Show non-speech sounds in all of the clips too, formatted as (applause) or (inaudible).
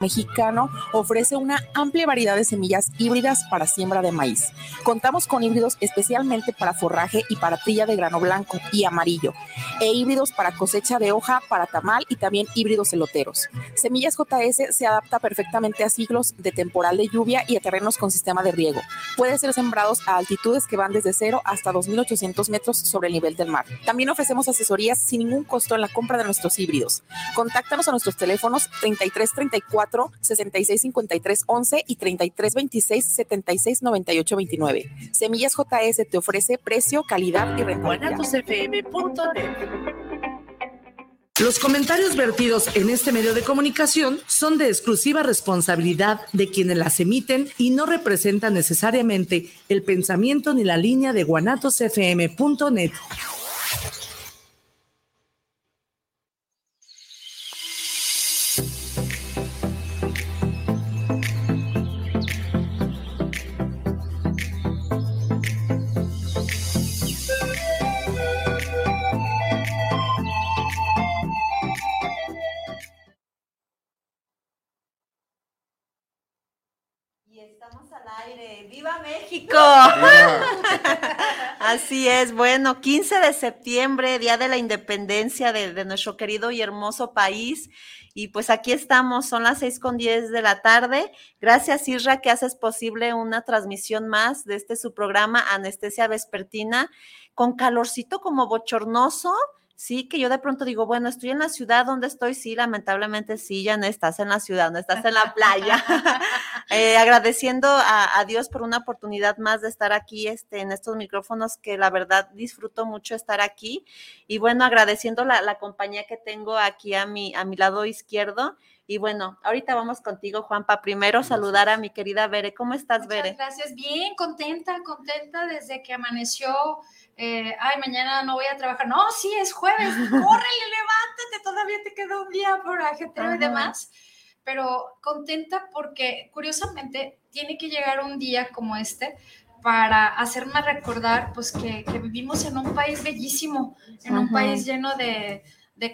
mexicano ofrece una amplia variedad de semillas híbridas para siembra de maíz. Contamos con híbridos especialmente para forraje y para trilla de grano blanco y amarillo, e híbridos para cosecha de hoja, para tamal y también híbridos eloteros. Semillas JS se adapta perfectamente a ciclos de temporal de lluvia y a terrenos con sistema de riego. Puede ser sembrados a altitudes que van desde 0 hasta 2.800 metros sobre el nivel del mar. También ofrecemos asesorías sin ningún costo en la compra de nuestros híbridos. Contáctanos a nuestros teléfonos 3334 66 53 11 y 33 26 76 98 29. Semillas JS te ofrece precio, calidad y rentabilidad. Los comentarios vertidos en este medio de comunicación son de exclusiva responsabilidad de quienes las emiten y no representan necesariamente el pensamiento ni la línea de guanatosfm.net. ¡Viva México! Así es, bueno, 15 de septiembre, Día de la Independencia de, nuestro querido y hermoso país. Y pues aquí estamos, son las seis con diez de la tarde. Gracias, Isra, que haces posible una transmisión más de este su programa Anestesia Vespertina, con calorcito como bochornoso sí, que yo de pronto digo, bueno, estoy en la ciudad donde estoy, sí, lamentablemente sí, ya no estás en la ciudad, no estás en la playa. (laughs) Eh, agradeciendo a, Dios por una oportunidad más de estar aquí este, en estos micrófonos, que la verdad disfruto mucho estar aquí. Y bueno, agradeciendo la, la compañía que tengo aquí a mi, a mi lado izquierdo. Y bueno, ahorita vamos contigo, Juanpa. Primero saludar a mi querida Bere. ¿Cómo estás, Muchas Bere? Gracias, bien, contenta, contenta desde que amaneció eh, ay, mañana no voy a trabajar. No, sí, es jueves, (laughs) córrele, levántate, todavía te queda un día por ajetreo y demás. Pero contenta porque, curiosamente, tiene que llegar un día como este para hacerme recordar, pues, que, vivimos en un país bellísimo, en un país lleno de,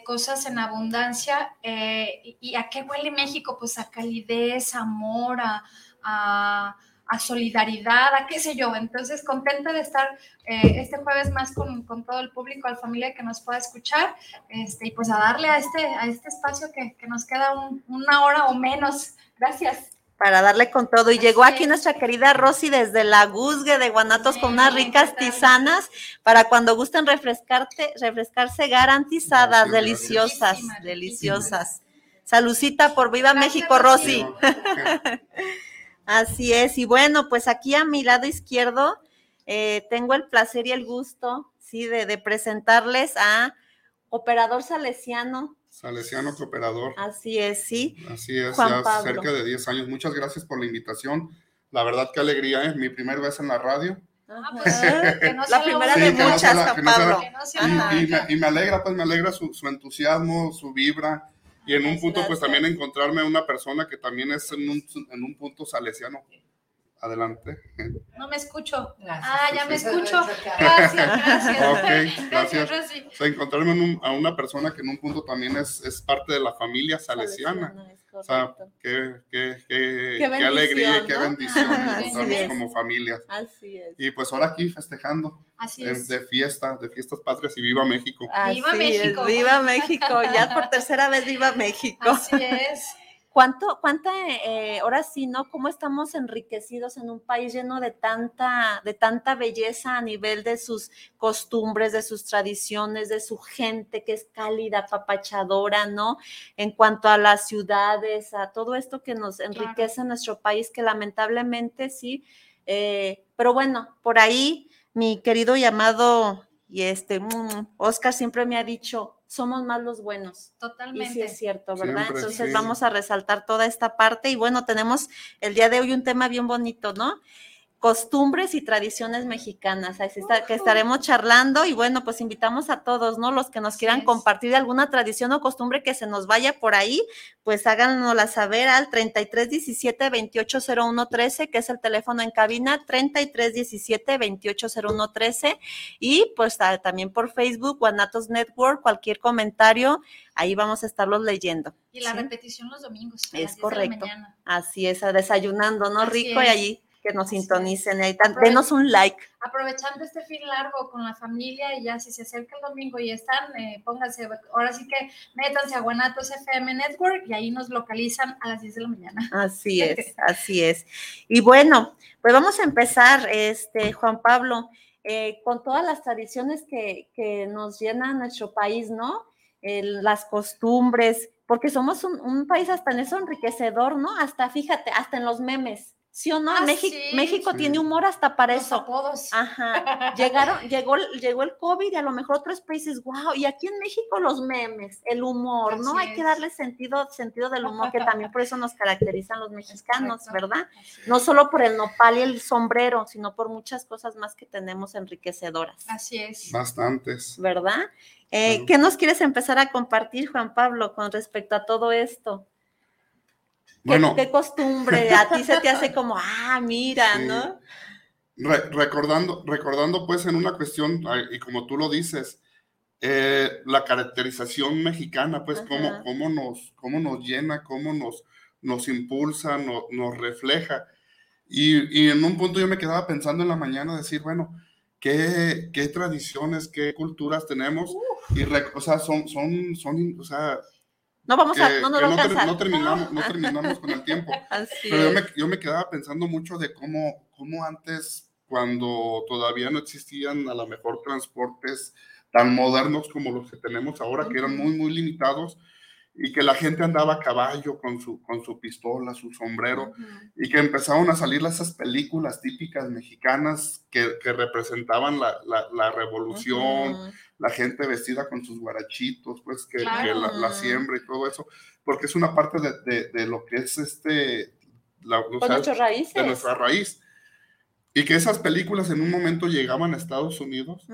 cosas en abundancia. Eh, y, a qué huele México? Pues a calidez, amor, a a solidaridad, a qué sé yo. Entonces, contenta de estar eh, este jueves más con, con, todo el público, la familia que nos pueda escuchar, este, y pues a darle a este, a este espacio que, que nos queda una hora o menos. Gracias. Para darle con todo. Y llegó aquí nuestra querida Rosy desde la Guzgue de Guanatos con unas ricas tisanas para cuando gusten refrescarte, refrescarse garantizadas, deliciosas, deliciosas. Salucita por Viva México, Rosy. (laughs) Así es, y bueno, pues aquí a mi lado izquierdo eh, tengo el placer y el gusto, sí, de, presentarles a Operador Salesiano. Salesiano Operador. Así es, sí. Así es, ya cerca de 10 años. Muchas gracias por la invitación. La verdad, qué alegría, es ¿eh? mi primera vez en la radio. Ah, pues, (laughs) la primera de muchas, Juan Pablo. Y, me, alegra, pues me alegra su, su entusiasmo, su vibra y en un punto, pues también encontrarme una persona que también es en un, en un punto salesiano. Adelante. No me escucho. Ah, ya me escucho. Gracias, gracias. Ok, gracias. O sea, encontrarme a una persona que en un punto también es, es parte de la familia salesiana. O sea, qué, qué, qué, qué, alegría y qué bendición encontrarnos como familia. Así es. Y pues ahora aquí festejando. Así es. De fiesta, de fiestas patrias y viva México. viva México. viva México. Ya por tercera vez viva México. Así es. ¿Cuánto, cuánta, eh, ahora sí, ¿no? ¿Cómo estamos enriquecidos en un país lleno de tanta, de tanta belleza a nivel de sus costumbres, de sus tradiciones, de su gente que es cálida, papachadora, ¿no? En cuanto a las ciudades, a todo esto que nos enriquece en nuestro país, que lamentablemente sí, eh, pero bueno, por ahí mi querido llamado y este, mm, Oscar siempre me ha dicho, somos más los buenos. Totalmente. Y sí es cierto, ¿verdad? Entonces vamos a resaltar toda esta parte y bueno, tenemos el día de hoy un tema bien bonito, ¿no? Costumbres y tradiciones mexicanas. Así está, que estaremos charlando y bueno, pues invitamos a todos, ¿no? Los que nos quieran compartir alguna tradición o costumbre que se nos vaya por ahí, pues háganosla saber al 3317 280113, que es el teléfono en cabina, 3317 280113 y pues también por Facebook, Guanatos Network, cualquier comentario, ahí vamos a estarlos leyendo. Y la repetición los domingos. es correcto. Así es, desayunando, ¿no? Rico y allí que nos sintonicen ahí. Denos un like. Aprovechando este fin largo con la familia y ya si se acerca el domingo y están, eh, pónganse, ahora sí que métanse a Guanatos FM Network y ahí nos localizan a las 10 de la mañana. Así (laughs) es, así es. Y bueno, pues vamos a empezar, este, Juan Pablo, eh, con todas las tradiciones que, que nos llena nuestro país, ¿no? las costumbres, porque somos un, un país hasta en eso enriquecedor, ¿no? Hasta, fíjate, hasta en los memes ¿Sí o no? Ah, México, México tiene humor hasta para eso. Ajá. (laughs) Llegaron, llegó, llegó el COVID y a lo mejor otros países, wow, y aquí en México los memes, el humor, ¿no? Hay que darle sentido, sentido del humor, que también por eso nos caracterizan los mexicanos, ¿verdad? No solo por el nopal y el sombrero, sino por muchas cosas más que tenemos enriquecedoras. Así es. Bastantes. ¿Verdad? Eh, ¿Qué nos quieres empezar a compartir, Juan Pablo, con respecto a todo esto? ¿Qué, costumbre a ti se te hace como, ah, mira, ¿no? recordando, recordando pues en una cuestión, y como tú lo dices, eh, la caracterización mexicana, pues cómo, cómo, nos, cómo nos llena, cómo nos, nos impulsa, nos refleja. Y, y, en un punto yo me quedaba pensando en la mañana, decir, bueno, ¿qué, qué tradiciones, qué culturas tenemos? Y, o sea, son, son, son, o sea, no vamos a, no, no, no, terminamos, no terminamos con el tiempo. (laughs) Pero yo me, yo me, quedaba pensando mucho de cómo, cómo antes, cuando todavía no existían a lo mejor transportes tan modernos como los que tenemos ahora, que eran muy, muy limitados, y que la gente andaba a caballo con su, con su pistola, su sombrero, y que empezaron a salir esas películas típicas mexicanas que, que representaban la, la, la revolución, la gente vestida con sus guarachitos, pues que, la, siembra y todo eso, porque es una parte de, de, lo que es este, la, raíces. de nuestra raíz. Y que esas películas en un momento llegaban a Estados Unidos.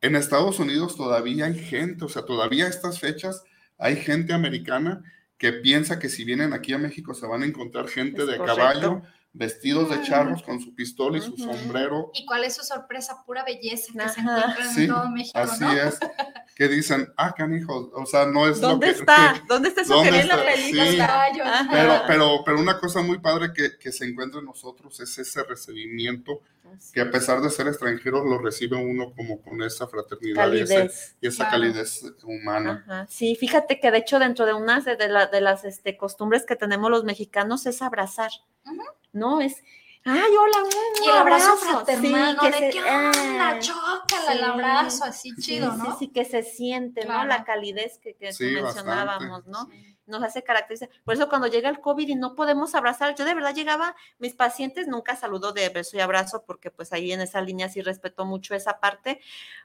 En Estados Unidos todavía hay gente, o sea, todavía estas fechas hay gente americana que piensa que si vienen aquí a México se van a encontrar gente de caballo vestidos de charros con su pistola y su sombrero. ¿Y cuál es su sorpresa? Pura belleza que se encuentra en todo México, Así es. Que dicen, ah, canijo, o sea, no es ¿Dónde lo que, está? (laughs) ¿Dónde está eso que la película? pero, pero, pero una cosa muy padre que, que se encuentra en nosotros es ese recibimiento que a pesar de ser extranjeros lo recibe uno como con esa fraternidad y esa, calidez humana. Sí, fíjate que de hecho dentro de unas de, de las este, costumbres que tenemos los mexicanos es abrazar. ¿no? Es, ay, hola, un, y el abrazo, fraternal, ¿no? De que, onda, chócala, el abrazo, así chido, ¿no? Sí, sí, que se siente, ¿no? La calidez que, que mencionábamos, ¿no? Nos hace caracterizar. Por eso cuando llega el COVID y no podemos abrazar, yo de verdad llegaba, mis pacientes nunca saludo de beso y abrazo porque pues ahí en esa línea sí respeto mucho esa parte,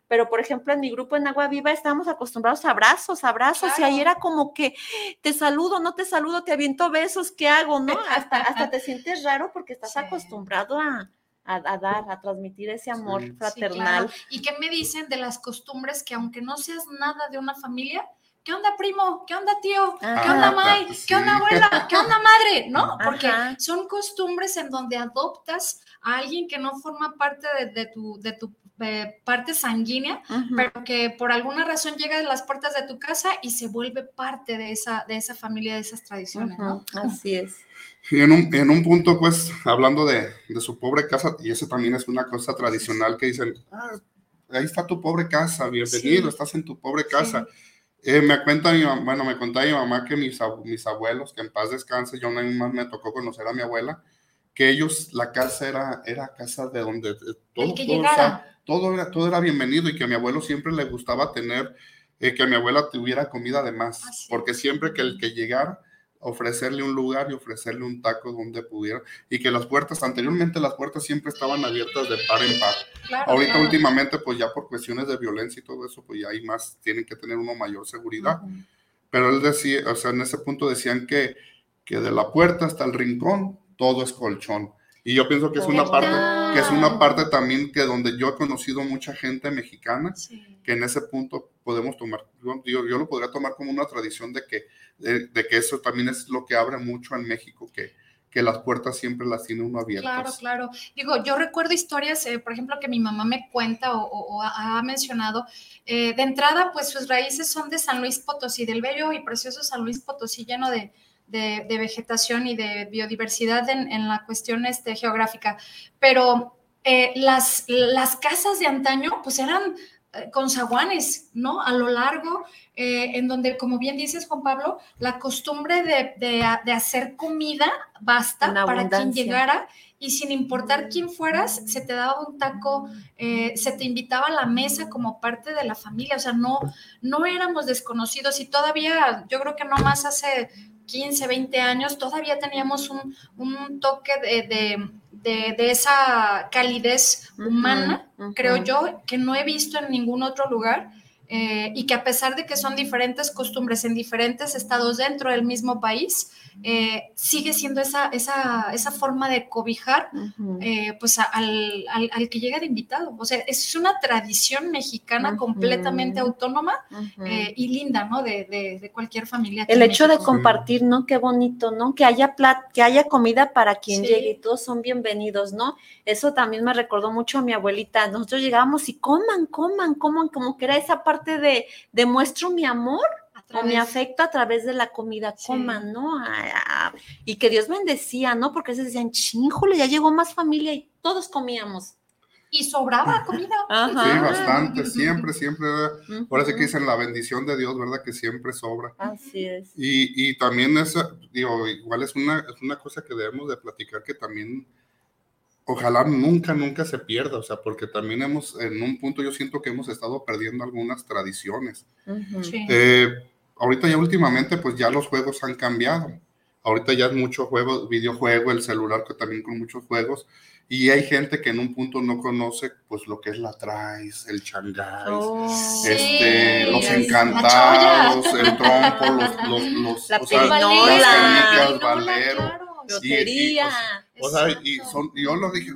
pero por ejemplo en mi grupo en Agua Viva estábamos acostumbrados a abrazos, abrazos y ahí era como que te saludo, no te saludo, te aviento besos, ¿qué hago? ¿No? (laughs) Hasta, hasta te sientes raro porque estás acostumbrado a, a, dar, a transmitir ese amor fraternal. ¿Y qué me dicen de las costumbres que aunque no seas nada de una familia, ¿qué onda primo? ¿Qué onda tío? ¿Qué ah, onda May? ¿Qué onda abuela? ¿Qué onda madre? ¿No? Porque son costumbres en donde adoptas a alguien que no forma parte de, tu, de tu eh, parte sanguínea, pero que por alguna razón llega a las puertas de tu casa y se vuelve parte de esa, de esa familia, de esas tradiciones, ¿no? Así es. Y en un, en un punto, pues, hablando de, de, su pobre casa, y eso también es una cosa tradicional que dicen, ah, ahí está tu pobre casa, bienvenido, estás en tu pobre casa. Eh, me cuenta mi bueno, me contaba mi mamá que mis, mis abuelos, que en paz descanse, yo no más me tocó conocer a mi abuela, que ellos, la casa era, era casa de donde todo, todo, era, todo era bienvenido y que a mi abuelo siempre le gustaba tener, eh, que mi abuela tuviera comida de más, ah, porque siempre que el que llegara, ofrecerle un lugar y ofrecerle un taco donde pudiera y que las puertas anteriormente las puertas siempre estaban abiertas de par en par. Ahorita últimamente pues ya por cuestiones de violencia y todo eso pues ya hay más tienen que tener una mayor seguridad. Pero él decía o sea en ese punto decían que que de la puerta hasta el rincón todo es colchón Y yo pienso que es una parte, que es una parte también que donde yo he conocido mucha gente mexicana, que en ese punto podemos tomar, yo, yo, lo podría tomar como una tradición de que, de, que eso también es lo que abre mucho en México, que, que las puertas siempre las tiene uno abiertas. Claro, claro. Digo, yo recuerdo historias, eh, por ejemplo, que mi mamá me cuenta o, ha mencionado. Eh, de entrada, pues sus raíces son de San Luis Potosí, del bello y precioso San Luis Potosí, lleno de, de, vegetación y de biodiversidad en, la cuestión este, geográfica, pero eh, las, las casas de antaño pues eran eh, con zaguanes, ¿no? A lo largo, eh, en donde, como bien dices, Juan Pablo, la costumbre de, hacer comida basta para quien llegara y sin importar quién fueras, se te daba un taco, se te invitaba a la mesa como parte de la familia, o sea, no, no éramos desconocidos y todavía, yo creo que no más hace 15, 20 años, todavía teníamos un, toque de, esa calidez humana, creo yo, que no he visto en ningún otro lugar. Eh, y que a pesar de que son diferentes costumbres en diferentes estados dentro del mismo país, eh, sigue siendo esa, esa, esa, forma de cobijar eh, pues al, al, que llega de invitado. O sea, es una tradición mexicana completamente autónoma eh, y linda, ¿no? De, de, cualquier familia. El hecho de compartir, ¿no? Qué bonito, ¿no? Que haya plat que haya comida para quien llegue y todos son bienvenidos, ¿no? Eso también me recordó mucho a mi abuelita. Nosotros llegábamos y coman, coman, coman, como que era esa parte de demuestro mi amor o mi afecto a través de la comida, coman, ¿no? y que Dios bendecía, ¿no? Porque se decían, chínjole, ya llegó más familia y todos comíamos. Y sobraba (laughs) comida. Sí, bastante, siempre, siempre. Por eso que dicen la bendición de Dios, ¿verdad? Que siempre sobra. Así es. Y, y también eso, digo, igual es una, es una cosa que debemos de platicar que también ojalá nunca, nunca se pierda, o sea, porque también hemos, en un punto yo siento que hemos estado perdiendo algunas tradiciones. eh, ahorita ya últimamente pues ya los juegos han cambiado. Ahorita ya es mucho juego, videojuego, el celular que también con muchos juegos. Y hay gente que en un punto no conoce pues lo que es la traes, el changáis, oh, este, los encantados, el trompo, los, los, los, (laughs) la o sea, las. Lotería. Y, o sea, y son, yo lo dije,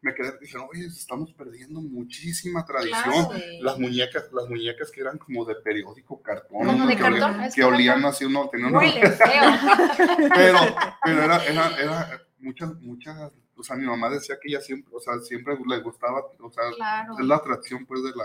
me quedé, dije, oye, estamos perdiendo muchísima tradición. Las muñecas, las muñecas que eran como de periódico cartón, de que, cartón? Olían, que olían así, uno tenía una... (laughs) pero, pero era, era, era muchas, muchas, o sea, mi mamá decía que ella siempre, o sea, siempre le gustaba, o sea, es la atracción pues de la,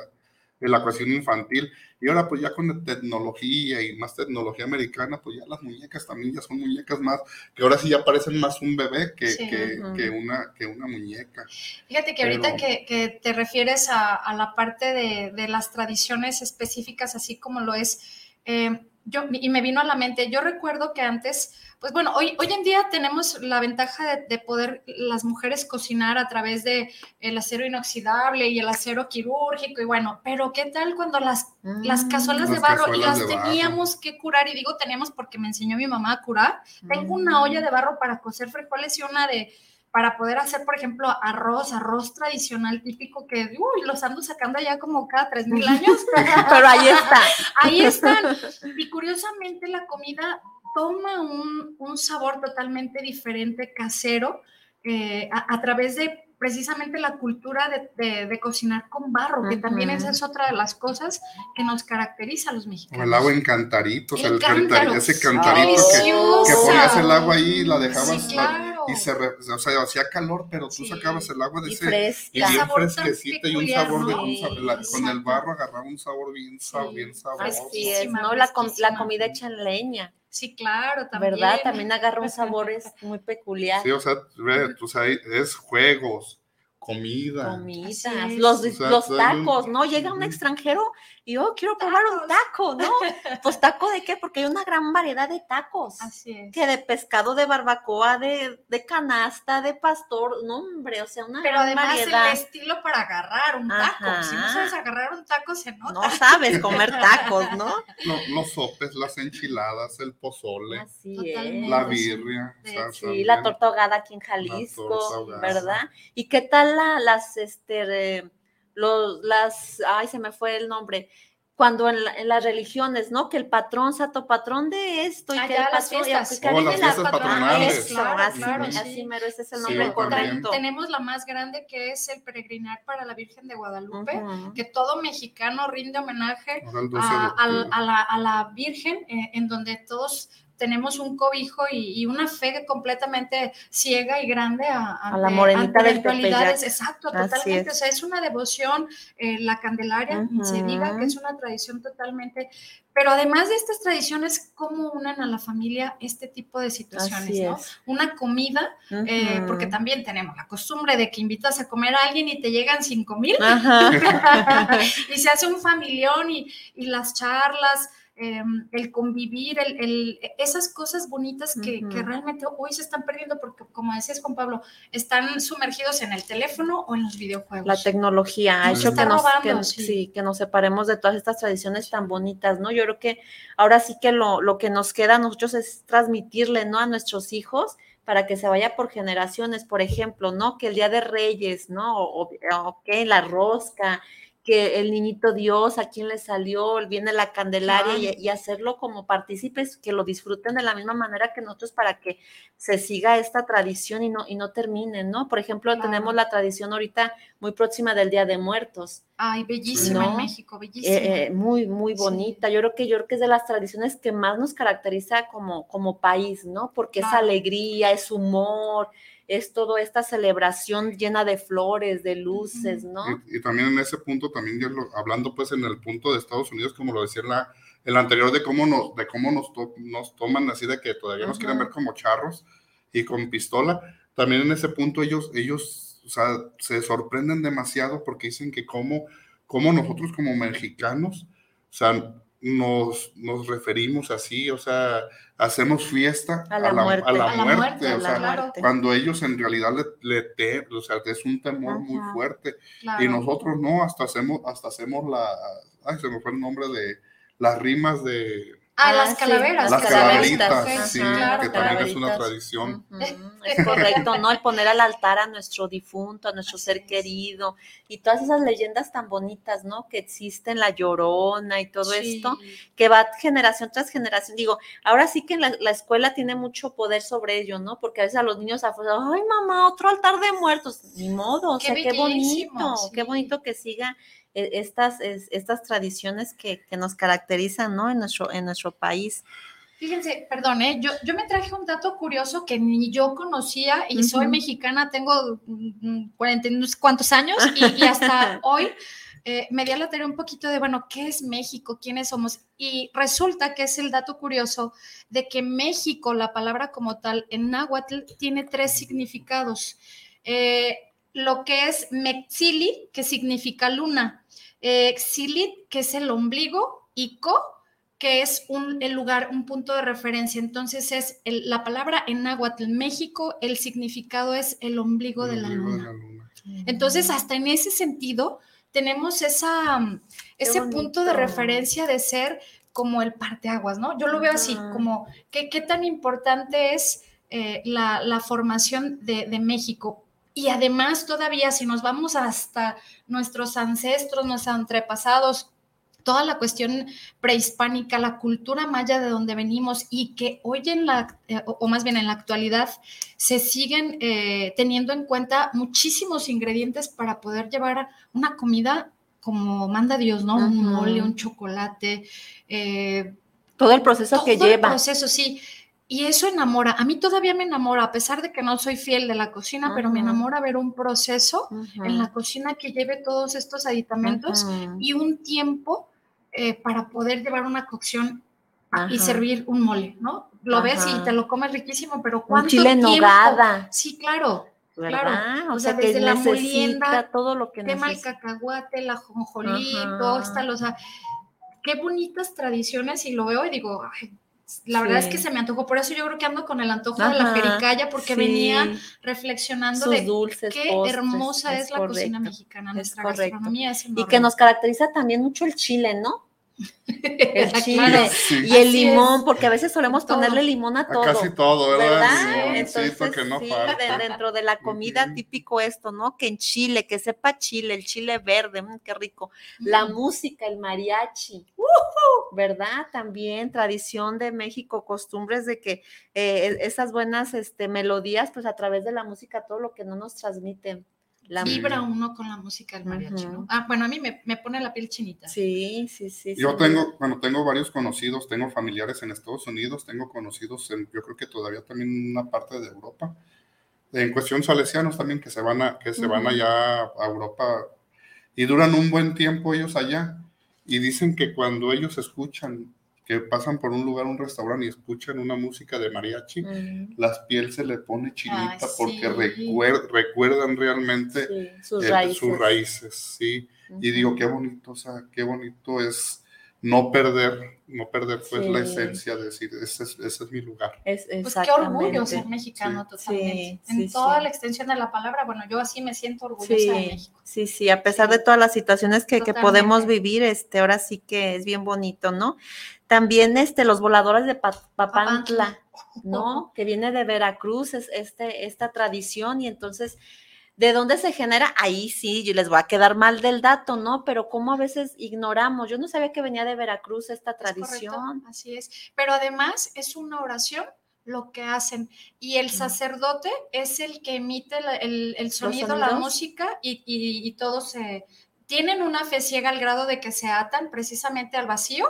la cuestión infantil. Y ahora pues ya con tecnología y más tecnología americana, pues ya las muñecas también ya son muñecas más, que ahora sí ya parecen más un bebé que, que, una, que una muñeca. Fíjate que ahorita que, que, te refieres a, a la parte de, de, las tradiciones específicas, así como lo es... Eh, yo, y me vino a la mente, yo recuerdo que antes, pues bueno, hoy, hoy en día tenemos la ventaja de, poder las mujeres cocinar a través de el acero inoxidable y el acero quirúrgico y bueno, pero ¿qué tal cuando las, las mm. cazuelas de barro las teníamos que curar? Y digo teníamos porque me enseñó mi mamá a curar. Tengo una olla de barro para cocer frijoles y una de para poder hacer, por ejemplo, arroz, arroz tradicional típico que, uy, los ando sacando ya como cada tres mil años. (laughs) Pero ahí está. Ahí están. Y curiosamente la comida toma un, un sabor totalmente diferente, casero, eh, a, través de precisamente la cultura de, de, cocinar con barro, que también esa es otra de las cosas que nos caracteriza a los mexicanos. El agua en cantaritos, el, cántaro. ese cantarito que, que, ponías el agua ahí y la dejabas. Y se, o sea, hacía calor, pero tú sacabas el agua de y ese y bien fresquecita y un sabor de con el barro agarraba un sabor bien, bien sabroso. Así es, ¿no? La, la comida hecha en leña. Sí, claro, también. ¿Verdad? También agarra un sabor (laughs) muy peculiar. Sí, o sea, o sea, es juegos, comida. Comida, los, los tacos, ¿no? Llega un extranjero y yo oh, quiero probar un taco, ¿no? Pues taco de qué? Porque hay una gran variedad de tacos. Así es. Que de pescado, de barbacoa, de, de canasta, de pastor, no, hombre, o sea, una Pero además el estilo para agarrar un taco. Si no sabes agarrar un taco, se nota. No sabes comer tacos, ¿no? los sopes, las enchiladas, el pozole, Así es. la birria. sí, la torta ahogada aquí en Jalisco, ¿verdad? ¿Y qué tal la, las, este los, las, ay, se me fue el nombre, cuando en, las religiones, ¿no? Que el patrón, santo patrón de esto y ah, que el patrón, las fiestas, oh, las fiestas patronales. Claro, así, claro, así mero, ese es el nombre correcto. Tenemos la más grande que es el peregrinar para la Virgen de Guadalupe, que todo mexicano rinde homenaje a, la, a, la, Virgen, eh, en donde todos tenemos un cobijo y, una fe completamente ciega y grande a, la morenita de las Exacto, totalmente. O sea, es una devoción, eh, la Candelaria, se diga que es una tradición totalmente. Pero además de estas tradiciones, ¿cómo unen a la familia este tipo de situaciones? ¿no? Una comida, eh, porque también tenemos la costumbre de que invitas a comer a alguien y te llegan cinco mil, (laughs) y se hace un familión y, y las charlas. Em, el convivir, el, esas cosas bonitas que, realmente hoy se están perdiendo porque, como decías Juan Pablo, están sumergidos en el teléfono o en los videojuegos. La tecnología ha hecho que nos, sí. que nos separemos de todas estas tradiciones tan bonitas, ¿no? Yo creo que ahora sí que lo, lo que nos queda a nosotros es transmitirle, ¿no? A nuestros hijos para que se vaya por generaciones, por ejemplo, ¿no? Que el Día de Reyes, ¿no? O, o que la rosca, que el niñito Dios, a quien le salió, viene la Candelaria y, hacerlo como partícipes, que lo disfruten de la misma manera que nosotros para que se siga esta tradición y no, y no termine, ¿no? Por ejemplo, tenemos la tradición ahorita muy próxima del Día de Muertos. Ay, bellísima en México, bellísima. Eh, eh, muy, muy bonita. Yo creo que yo creo que es de las tradiciones que más nos caracteriza como, como país, ¿no? Porque es alegría, es humor, es toda esta celebración llena de flores, de luces, ¿no? Y, también en ese punto, también ya hablando pues en el punto de Estados Unidos, como lo decía la, el anterior, de cómo nos, de cómo nos, nos toman así de que todavía nos quieren ver como charros y con pistola, también en ese punto ellos, ellos, o sea, se sorprenden demasiado porque dicen que como, como nosotros como mexicanos, o sea, nos, nos referimos así, o sea, hacemos fiesta a la, muerte, a la muerte, o sea, cuando ellos en realidad le, le o sea, es un temor muy fuerte. Y nosotros no, hasta hacemos, hasta hacemos la, ay, se me fue el nombre de las rimas de Ah, las ah, calaveras. Las calaveritas, sí, que también es una tradición. Es correcto, ¿no? El poner al altar a nuestro difunto, a nuestro ser querido, y todas esas leyendas tan bonitas, ¿no? Que existen, la llorona y todo esto, que va generación tras generación. Digo, ahora sí que la, la, escuela tiene mucho poder sobre ello, ¿no? Porque a veces a los niños afuera, ay mamá, otro altar de muertos, ni modo, o sea, qué bonito, qué bonito que siga estas, estas tradiciones que, nos caracterizan ¿no? en, nuestro, en nuestro país. Fíjense, perdón, ¿eh? yo, yo me traje un dato curioso que ni yo conocía y soy mexicana, tengo 40 mm, cuántos años y, hasta (laughs) hoy eh, me di a la tarea un poquito de, bueno, ¿qué es México? ¿Quiénes somos? Y resulta que es el dato curioso de que México, la palabra como tal, en náhuatl tiene tres significados. Eh, lo que es Mexili, que significa luna, eh, Xilit, que es el ombligo, y Co, que es un, el lugar, un punto de referencia. Entonces es la palabra en náhuatl México, el significado es el ombligo, de, la luna. Entonces, hasta en ese sentido, tenemos esa, ese punto de referencia de ser como el parteaguas, ¿no? Yo lo veo así, como qué tan importante es eh, la, formación de, de México. Y además todavía si nos vamos hasta nuestros ancestros, nuestros antepasados, toda la cuestión prehispánica, la cultura maya de donde venimos y que hoy en la, eh, o más bien en la actualidad, se siguen eh, teniendo en cuenta muchísimos ingredientes para poder llevar una comida como manda Dios, ¿no? Un mole, un chocolate. Eh, todo el proceso que lleva. El proceso, sí. Y eso enamora. A mí todavía me enamora, a pesar de que no soy fiel de la cocina, pero me enamora ver un proceso en la cocina que lleve todos estos aditamentos y un tiempo eh, para poder llevar una cocción y servir un mole, ¿no? Lo ves y te lo comes riquísimo, pero ¿cuánto un chile tiempo? nogada. Sí, claro. Claro, o, sea, desde la molienda, todo lo que tema el cacahuate, la jonjolí, todo está, o sea, qué bonitas tradiciones y lo veo y digo, ay, la verdad es que se me antojó, por eso yo creo que ando con el antojo de la jericaya, porque venía reflexionando de dulces, qué hermosa es, la cocina mexicana, nuestra gastronomía Y que nos caracteriza también mucho el chile, ¿no? (laughs) el chile y el limón, porque a veces solemos ponerle limón a todo. casi todo, ¿verdad? Entonces, no dentro de la comida típico esto, ¿no? Que en Chile, que sepa chile, el chile verde, mm, qué rico. La música, el mariachi, ¿verdad? También tradición de México, costumbres de que eh, esas buenas este, melodías, pues a través de la música, todo lo que no nos transmiten la vibra uno con la música del mariachi, ¿no? Ah, bueno, a mí me, me, pone la piel chinita. Sí, sí, sí. Yo tengo, bueno, tengo varios conocidos, tengo familiares en Estados Unidos, tengo conocidos en, yo creo que todavía también en una parte de Europa, en cuestión salesianos también, que se van, a, que se van allá a Europa y duran un buen tiempo ellos allá y dicen que cuando ellos escuchan que pasan por un lugar, un restaurante y escuchan una música de mariachi, las piel se le pone chinita porque recuerdan realmente sus, raíces. sí. Y digo, qué bonito, o sea, qué bonito es no perder, no perder pues la esencia de decir, ese es, ese es mi lugar. Es, pues qué orgullo ser mexicano totalmente. en toda la extensión de la palabra, bueno, yo así me siento orgullosa de México. Sí, sí, a pesar de todas las situaciones que, que, podemos vivir, este, ahora sí que es bien bonito, ¿no? También este, los voladores de Papantla, ¿no? (laughs) Que viene de Veracruz, es este, esta tradición y entonces ¿De dónde se genera? Ahí sí, yo les voy a quedar mal del dato, ¿no? Pero cómo a veces ignoramos. Yo no sabía que venía de Veracruz esta tradición. así es. Pero además es una oración lo que hacen. Y el sacerdote es el que emite el, sonido, la música y, todos se, tienen una fe ciega al grado de que se atan precisamente al vacío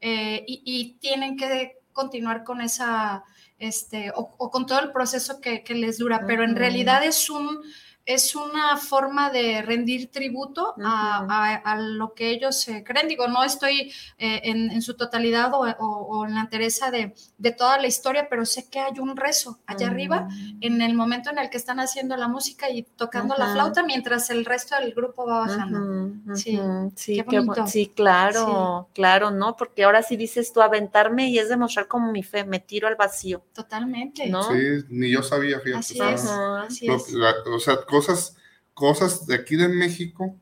eh, y, tienen que continuar con esa, este, o, con todo el proceso que, les dura. Pero en realidad es un es una forma de rendir tributo a, lo que ellos creen. Digo, no estoy eh, en, su totalidad o, en la entereza de, toda la historia, pero sé que hay un rezo allá arriba mm. en el momento en el que están haciendo la música y tocando la flauta mientras el resto del grupo va bajando. sí, sí, sí, claro, claro, ¿no? Porque ahora sí dices tú aventarme y es demostrar como mi fe, me tiro al vacío. Totalmente. ¿no? Sí, ni yo sabía, fíjate. Así es, así es. o sea, cosas, cosas de aquí de México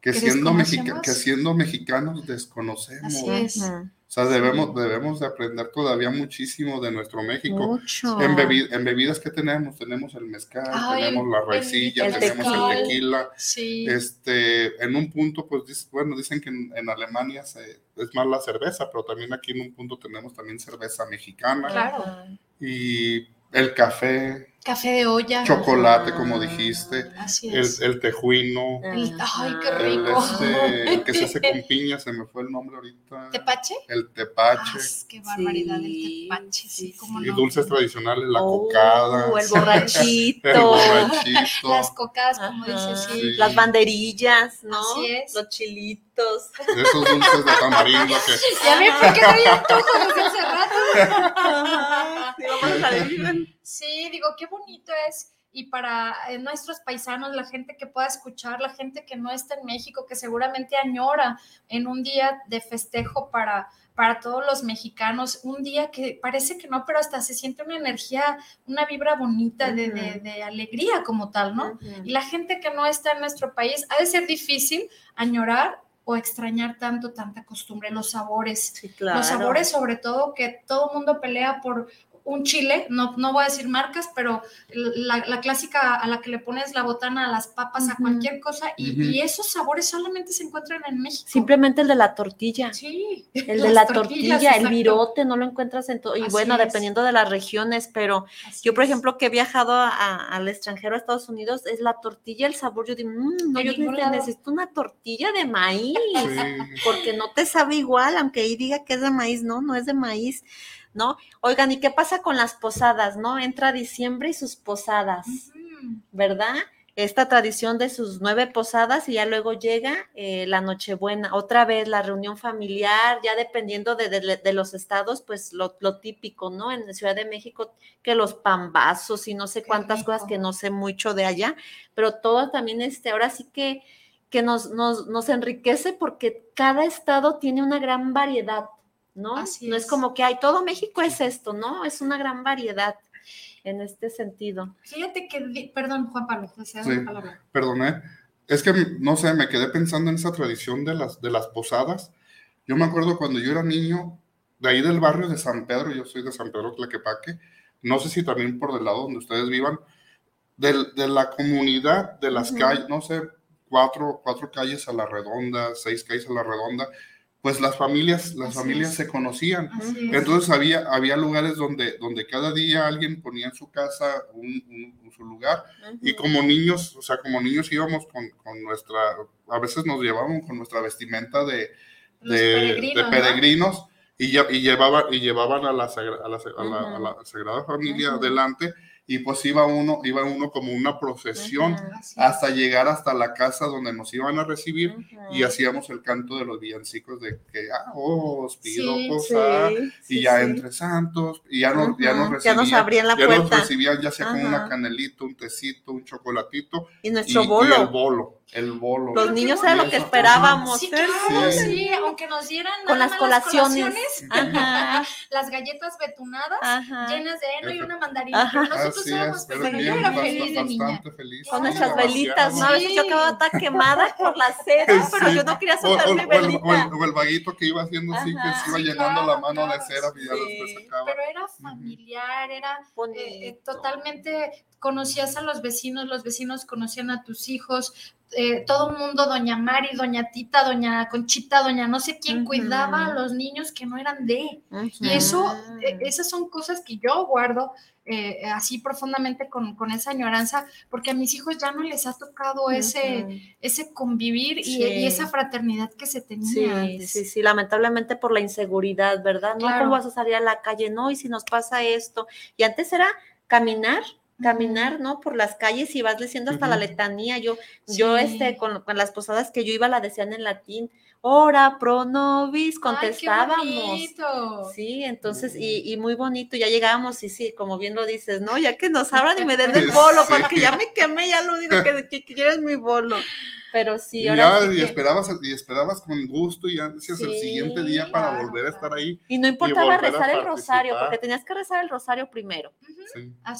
que, siendo, que siendo mexicanos desconocemos. O sea, debemos, debemos de aprender todavía muchísimo de nuestro México. En, en, bebidas que tenemos, tenemos el mezcal, tenemos la raicilla, tenemos el tequila. Este, en un punto, pues, bueno, dicen que en, Alemania se, es más la cerveza, pero también aquí en un punto tenemos también cerveza mexicana. Claro. Y el café, Café de olla. Chocolate, como dijiste. Así es. El, tejuino. ay, qué rico. Este, el, que se hace con (laughs) piña, se me fue el nombre ahorita. ¿Tepache? El tepache. Ah, qué barbaridad el tepache, sí, como Y dulces tradicionales, la oh, cocada. el (laughs) borrachito. el borrachito. (laughs) Las cocadas, como dices, sí. Las banderillas, ¿no? Así es. Los chilitos. Esos dulces de tamarindo que... (laughs) Ya me qué no hay antojo desde hace rato. Sí, digo, qué bonito es. Y para eh, nuestros paisanos, la gente que pueda escuchar, la gente que no está en México, que seguramente añora en un día de festejo para, para todos los mexicanos, un día que parece que no, pero hasta se siente una energía, una vibra bonita de, de, alegría como tal, ¿no? Y la gente que no está en nuestro país, ha de ser difícil añorar o extrañar tanto, tanta costumbre, los sabores, los sabores sobre todo que todo mundo pelea por un chile, no, no voy a decir marcas, pero la, clásica a la que le pones la botana a las papas, a cualquier cosa, y, esos sabores solamente se encuentran en México. Simplemente el de la tortilla. Sí. El (laughs) de la tortilla, el virote, no lo encuentras en todo. Y bueno, dependiendo de las regiones, pero yo, por ejemplo, que he viajado al extranjero, a Estados Unidos, es la tortilla, el sabor. Yo digo, mm, no, yo necesito una tortilla de maíz, porque no te sabe igual, aunque ahí diga que es de maíz, no, no es de maíz. ¿No? Oigan, ¿y qué pasa con las posadas, no? Entra diciembre y sus posadas, ¿verdad? Esta tradición de sus nueve posadas y ya luego llega eh, la Nochebuena, otra vez la reunión familiar, ya dependiendo de, los estados, pues lo, típico, ¿no? En Ciudad de México, que los pambazos y no sé cuántas cosas que no sé mucho de allá, pero todo también, este, ahora sí que, que nos, nos, nos enriquece porque cada estado tiene una gran variedad, ¿no? no es. como que hay todo México es esto, ¿no? Es una gran variedad en este sentido. Fíjate que, perdón, Juan Pablo, sí, Perdón, es que, no sé, me quedé pensando en esa tradición de las, de las posadas, Yo me acuerdo cuando yo era niño, de ahí del barrio de San Pedro, yo soy de San Pedro Tlaquepaque, no sé si también por del lado donde ustedes vivan, de, de la comunidad, de las calles, no sé, cuatro, cuatro calles a la redonda, seis calles a la redonda, pues las familias, las familias se conocían. Entonces había, había lugares donde, donde cada día alguien ponía en su casa un, su lugar. Y como niños, o sea, como niños íbamos con, con, nuestra, a veces nos llevábamos con nuestra vestimenta de, de, peregrinos, y, y, llevaban, y llevaban a la, a la, a la, Sagrada Familia adelante y pues iba uno, iba uno como una procesión hasta llegar hasta la casa donde nos iban a recibir y hacíamos el canto de los villancicos de que, ah, oh, os pido cosas, y ya entre santos, y ya nos, ya nos recibían, ya nos abrían la ya puerta. nos recibían ya sea con una canelita, un tecito, un chocolatito. Y nuestro bolo. Y el bolo el bolo. Los niños era lo que esperábamos. Sí, claro, sí. aunque nos dieran con las colaciones, (laughs) las galletas betunadas llenas de heno y una mandarina. Nosotros éramos felices, yo era feliz de niña. Feliz, con nuestras velitas, ¿no? A veces yo quedaba tan quemada (laughs) por la cera, pero yo no quería soltar mi velita. O el, vaguito que iba haciendo así, que se iba llenando la mano de cera y ya después sacaba. Pero era familiar, era eh, eh, totalmente conocías a los vecinos, los vecinos conocían a tus hijos, eh, todo el mundo, doña Mari, doña Tita, doña Conchita, doña no sé quién, cuidaba a los niños que no eran de. Y eso, eh, esas son cosas que yo guardo eh, así profundamente con, con, esa añoranza, porque a mis hijos ya no les ha tocado ese, ese convivir y, esa fraternidad que se tenía sí, antes. Sí, sí, lamentablemente por la inseguridad, ¿verdad? No, ¿cómo vas a salir a la calle? No, y si nos pasa esto. Y antes era caminar caminar, ¿no? Por las calles y vas diciendo hasta la letanía. Yo, yo, este, con, las posadas que yo iba la decían en latín, ora pro nobis, contestábamos. sí, entonces, y, y, muy bonito, ya llegábamos, y sí, como bien lo dices, ¿no? Ya que nos abran y me den el (laughs) bolo, porque ya me quemé, ya lo único que, que quiero es mi bolo pero sí, y ahora y esperabas, y esperabas con gusto y ansias el siguiente día para volver a estar ahí. Y no importaba rezar el rosario, porque tenías que rezar el rosario primero.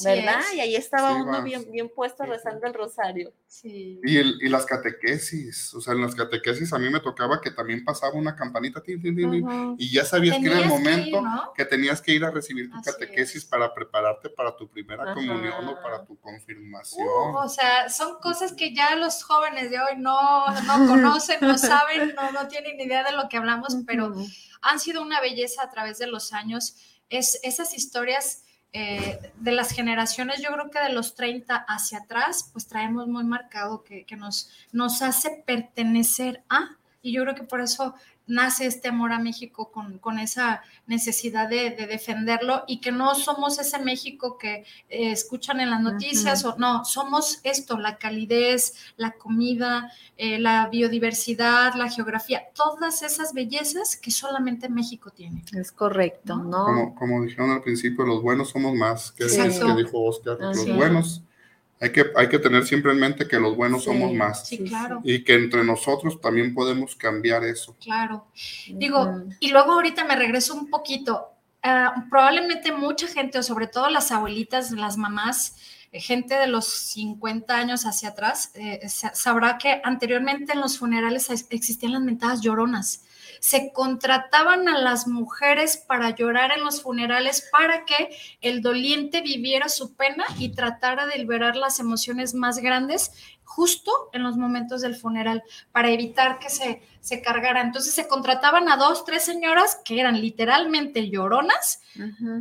¿Verdad? Y ahí estaba uno bien, bien puesto rezando el rosario. Sí. Y, el, y las catequesis, o sea, en las catequesis a mí me tocaba que también pasaba una campanita, y ya sabías que era el momento que, tenías que ir a recibir tu catequesis para prepararte para tu primera comunión o para tu confirmación. o sea, son cosas que ya los jóvenes de hoy no, no conocen, no saben, no, no tienen idea de lo que hablamos, pero han sido una belleza a través de los años. Es, esas historias eh, de las generaciones, yo creo que de los 30 hacia atrás, pues traemos muy marcado que, que nos, nos hace pertenecer a, y yo creo que por eso nace este amor a México con, esa necesidad de, defenderlo y que no somos ese México que eh, escuchan en las noticias o no, somos esto, la calidez, la comida, eh, la biodiversidad, la geografía, todas esas bellezas que solamente México tiene. Es correcto, ¿no? Como, como dijeron al principio, los buenos somos más, que, que dijo Oscar, los buenos hay que, hay que tener siempre en mente que los buenos somos más. Sí, claro. Y que entre nosotros también podemos cambiar eso. Claro. Digo, y luego ahorita me regreso un poquito. Ah, probablemente mucha gente, o sobre todo las abuelitas, las mamás, eh, gente de los 50 años hacia atrás, eh, sabrá que anteriormente en los funerales existían las mentadas lloronas se contrataban a las mujeres para llorar en los funerales para que el doliente viviera su pena y tratara de liberar las emociones más grandes justo en los momentos del funeral para evitar que se, se cargara. Entonces se contrataban a dos, tres señoras que eran literalmente lloronas,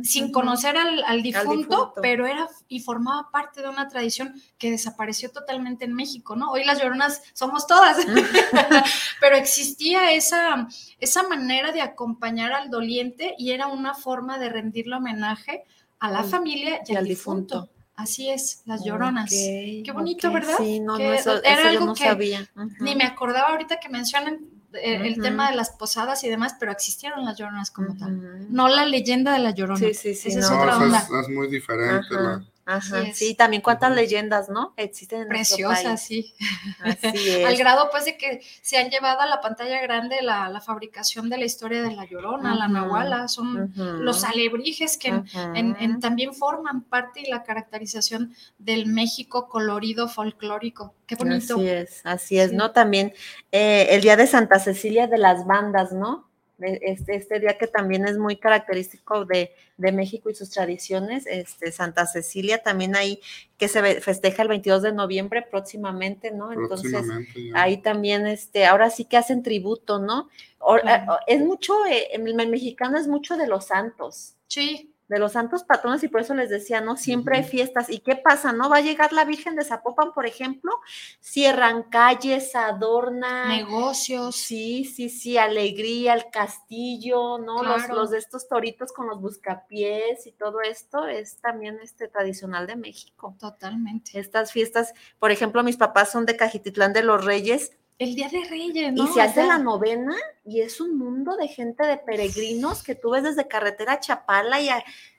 sin conocer al, difunto, pero era y formaba parte de una tradición que desapareció totalmente en México, ¿no? Hoy las lloronas somos todas, (laughs) pero existía esa, esa manera de acompañar al doliente y era una forma de rendirle homenaje a la familia y, al difunto. Así es, las lloronas. Qué bonito, ¿verdad? Sí, no, no eso, era algo no que sabía. Ni me acordaba ahorita que mencionan eh, el, tema de las posadas y demás, pero existieron las lloronas como tal. No la leyenda de la llorona. Sí, sí, sí. Esa es otra onda. Es, muy diferente. La, Ajá, sí, también cuántas leyendas, ¿no? Existen en Preciosas, sí. Así (laughs) es. Al grado, pues, de que se han llevado a la pantalla grande la, fabricación de la historia de la Llorona, la Nahuala, son los alebrijes que también forman parte y la caracterización del México colorido folclórico. Qué bonito. Así es, así es, ¿no? También eh, el Día de Santa Cecilia de las bandas, ¿no? Este, este día que también es muy característico de, de, México y sus tradiciones, este, Santa Cecilia también ahí que se festeja el 22 de noviembre próximamente, ¿no? Entonces ahí también, este, ahora sí que hacen tributo, ¿no? Es mucho, eh, el mexicano es mucho de los santos. Sí de los santos patrones y por eso les decía, ¿no? Siempre hay fiestas. ¿Y qué pasa, no? Va a llegar la Virgen de Zapopan, por ejemplo, cierran calles, adornan. Negocios. Sí, sí, sí, alegría, el castillo, ¿no? Los, los, de estos toritos con los buscapiés y todo esto es también este tradicional de México. Totalmente. Estas fiestas, por ejemplo, mis papás son de Cajititlán de los Reyes el Día de Reyes, ¿no? Y se hace la novena y es un mundo de gente de peregrinos que tú ves desde carretera a Chapala y,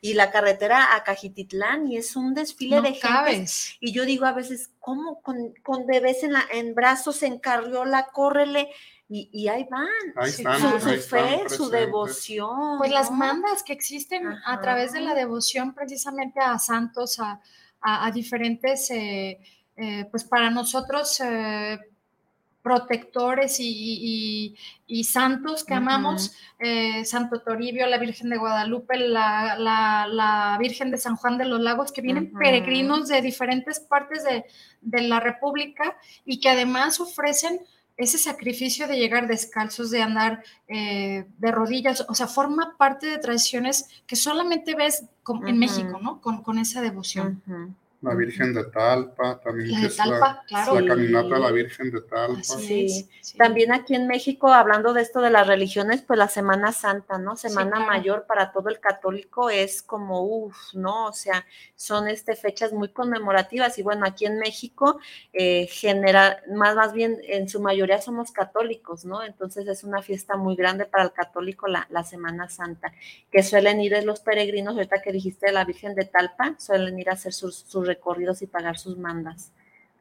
y la carretera a Cajititlán y es un desfile de gente. Y yo digo a veces, ¿cómo con, con bebés en, la, en brazos, en carriola, córrele? Y, y, ahí van. Ahí están, su, fe, su devoción. Pues las mandas que existen a través de la devoción precisamente a santos, a, a, diferentes, eh, eh, pues para nosotros... Eh, protectores y, santos que amamos, eh, Santo Toribio, la Virgen de Guadalupe, la, Virgen de San Juan de los Lagos, que vienen peregrinos de diferentes partes de, la República y que además ofrecen ese sacrificio de llegar descalzos, de andar eh, de rodillas, o sea, forma parte de tradiciones que solamente ves en México, ¿no? Con, esa devoción la Virgen de Talpa, también es la, caminata a la Virgen de Talpa. Sí. También aquí en México, hablando de esto de las religiones, pues la Semana Santa, ¿no? Semana Mayor para todo el católico es como, uff, ¿no? O sea, son este, fechas muy conmemorativas y bueno, aquí en México, eh, genera, más, más bien en su mayoría somos católicos, ¿no? Entonces es una fiesta muy grande para el católico la, la Semana Santa, que suelen ir los peregrinos, ahorita que dijiste de la Virgen de Talpa, suelen ir a hacer sus, sus recorridos y pagar sus mandas.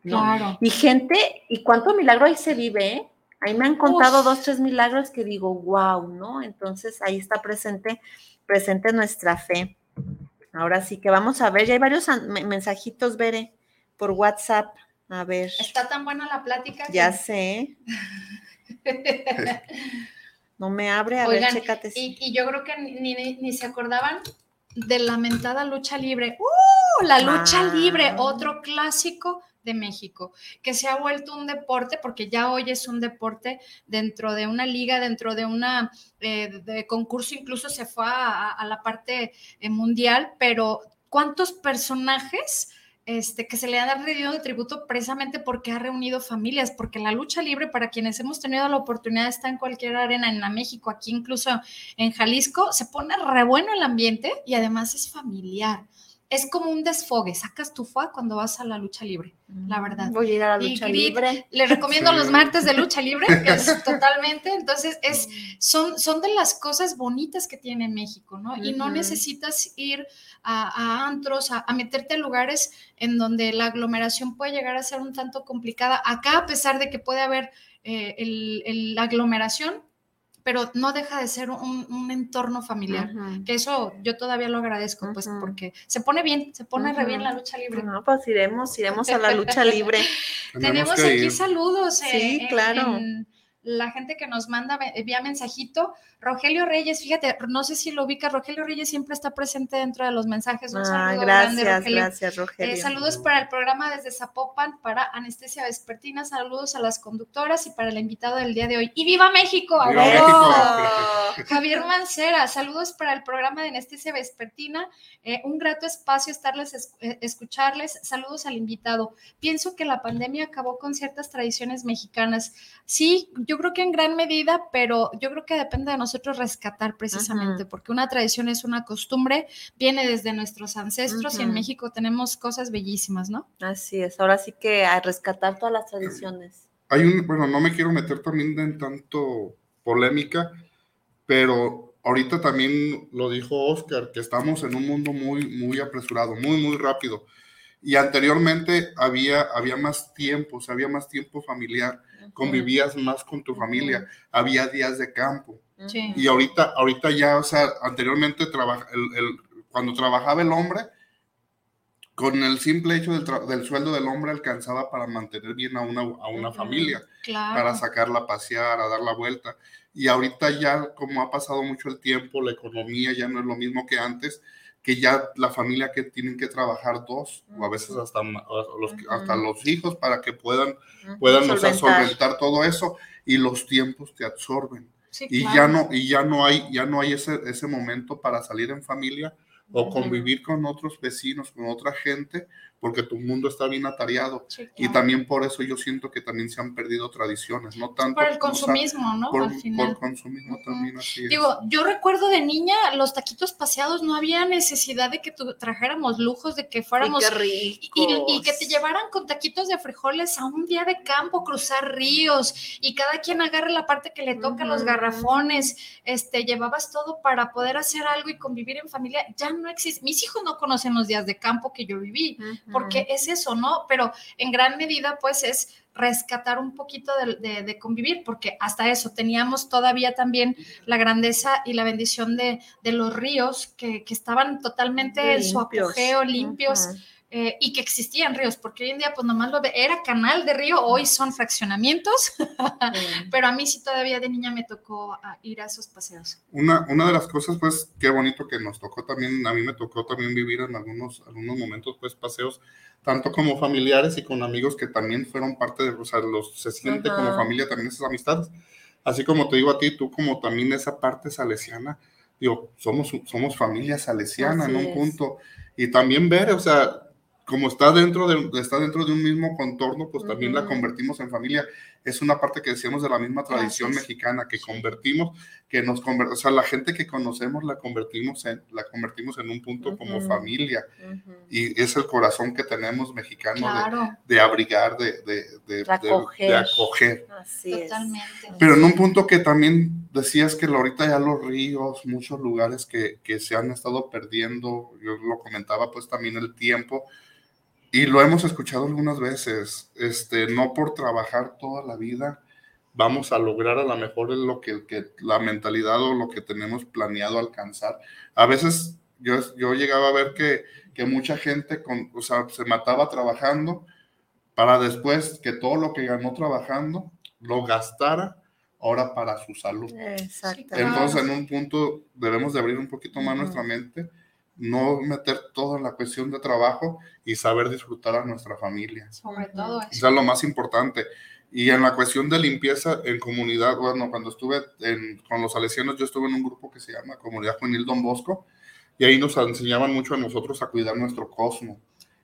Claro. Y gente, y cuánto milagro ahí se vive, ¿eh? Ahí me han contado dos, tres milagros que digo, wow, ¿no? Entonces ahí está presente, presente nuestra fe. Ahora sí que vamos a ver, ya hay varios mensajitos, Veré, por WhatsApp. A ver. Está tan buena la plática. Ya sé. (laughs) no me abre, a ver, chécate. Y, y, yo creo que ni, ni, se acordaban de la lamentada lucha libre. ¡Uh! La lucha libre, otro clásico de México, que se ha vuelto un deporte, porque ya hoy es un deporte dentro de una liga, dentro de una eh, de concurso, incluso se fue a, la parte eh, mundial, pero ¿cuántos personajes este, que se le ha rendido de tributo precisamente porque ha reunido familias, porque la lucha libre, para quienes hemos tenido la oportunidad estar en cualquier arena en México, aquí incluso en Jalisco, se pone re bueno el ambiente y además es familiar es como un desfogue, sacas tu fa cuando vas a la lucha libre, la verdad. Voy a ir a la lucha libre. Le recomiendo los martes de lucha libre, que (laughs) es totalmente, entonces es, son, son de las cosas bonitas que tiene México, ¿no? Y no necesitas ir a, antros, a, meterte a lugares en donde la aglomeración puede llegar a ser un tanto complicada. Acá, a pesar de que puede haber eh, la aglomeración, pero no deja de ser un, entorno familiar, que eso yo todavía lo agradezco, pues porque se pone bien, se pone re bien la lucha libre. No, pues iremos, iremos a la lucha (laughs) libre. Tenemos aquí saludos. sí, eh, claro la gente que nos manda vía mensajito. Rogelio Reyes, fíjate, no sé si lo ubica, Rogelio Reyes siempre está presente dentro de los mensajes. Un ah, gracias, Gracias, Rogelio. Eh, saludos para el programa desde Zapopan, para Anestesia Vespertina, saludos a las conductoras y para el invitado del día de hoy. ¡Y viva México! Javier Mancera, saludos para el programa de Anestesia Vespertina. Eh, un grato espacio estarles eh, escucharles. Saludos al invitado. Pienso que la pandemia acabó con ciertas tradiciones mexicanas. Sí, yo yo creo que en gran medida, pero yo creo que depende de nosotros rescatar precisamente, porque una tradición es una costumbre, viene desde nuestros ancestros y en México tenemos cosas bellísimas, ¿no? Así es, ahora sí que a rescatar todas las tradiciones. Hay un, bueno, no me quiero meter también en tanto polémica, pero ahorita también lo dijo Oscar, que estamos en un mundo muy, muy apresurado, muy, muy rápido. Y anteriormente había, había más tiempo, o sea, había más tiempo familiar convivías más con tu familia, había días de campo. Y ahorita, ahorita ya, o sea, anteriormente el, cuando trabajaba el hombre, con el simple hecho del, del, sueldo del hombre alcanzaba para mantener bien a una, a una familia, para sacarla a pasear, a dar la vuelta. Y ahorita ya, como ha pasado mucho el tiempo, la economía ya no es lo mismo que antes, que ya la familia que tienen que trabajar dos o a veces hasta los, hasta los hijos para que puedan, puedan solventar. todo eso y los tiempos te absorben. y ya no y ya no hay ya no hay ese, ese momento para salir en familia o convivir con otros vecinos, con otra gente, porque tu mundo está bien atareado. Y también por eso yo siento que también se han perdido tradiciones, no tanto... Por el consumismo, ¿no? Por, Al consumismo también así Digo, yo recuerdo de niña los taquitos paseados, no había necesidad de que trajéramos lujos, de que fuéramos... Y, y, que te llevaran con taquitos de frijoles a un día de campo, cruzar ríos, y cada quien agarre la parte que le toca, los garrafones, este, llevabas todo para poder hacer algo y convivir en familia. Ya no existe. Mis hijos no conocen los días de campo que yo viví porque es eso, ¿no? Pero en gran medida, pues es rescatar un poquito de, convivir, porque hasta eso teníamos todavía también la grandeza y la bendición de, los ríos que, estaban totalmente en su apogeo, limpios. Eh, y que existían ríos, porque hoy en día pues nomás lo ve, era canal de río, hoy son fraccionamientos, (laughs) pero a mí sí todavía de niña me tocó ir a esos paseos. Una, una de las cosas pues qué bonito que nos tocó también, a mí me tocó también vivir en algunos, algunos momentos pues paseos, tanto como familiares y con amigos que también fueron parte de, o sea, los, se siente como familia también esas amistades, así como te digo a ti, tú como también esa parte salesiana, digo, somos, somos familia salesiana en un punto, y también ver, o sea, como está dentro de, está dentro de un mismo contorno, pues también la convertimos en familia. Es una parte que decíamos de la misma tradición mexicana, que convertimos, que nos convertimos, o sea, la gente que conocemos la convertimos en, la convertimos en un punto como familia. Y es el corazón que tenemos mexicano de, abrigar, de, de, acoger. Totalmente. Pero en un punto que también decías que ahorita ya los ríos, muchos lugares que, que se han estado perdiendo, yo lo comentaba pues también el tiempo, y lo hemos escuchado algunas veces, este, no por trabajar toda la vida vamos a lograr a lo mejor lo que, que la mentalidad o lo que tenemos planeado alcanzar. A veces yo, yo llegaba a ver que, que mucha gente con, o sea, se mataba trabajando para después que todo lo que ganó trabajando lo gastara ahora para su salud. Entonces, en un punto debemos de abrir un poquito más nuestra mente no meter todo en la cuestión de trabajo y saber disfrutar a nuestra familia. Sobre todo eso. Eso es lo más importante. Y en la cuestión de limpieza en comunidad, bueno, cuando estuve con los salesianos, yo estuve en un grupo que se llama Comunidad Juvenil Don Bosco, y ahí nos enseñaban mucho a nosotros a cuidar nuestro cosmo.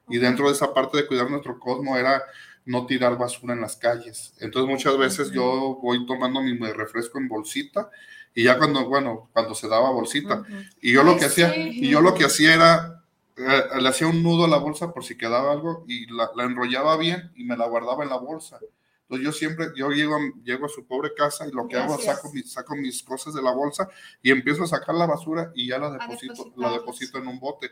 Y dentro de esa parte de cuidar nuestro cosmo era no tirar basura en las calles. Entonces muchas veces yo voy tomando mi refresco en bolsita y ya cuando, bueno, cuando se daba bolsita. Y yo lo que hacía, y yo lo que hacía era, eh, le hacía un nudo a la bolsa por si quedaba algo y la, enrollaba bien y me la guardaba en la bolsa. Entonces yo siempre, yo llego, llego a su pobre casa y lo que hago, saco, saco mis cosas de la bolsa y empiezo a sacar la basura y ya la deposito, la deposito en un bote.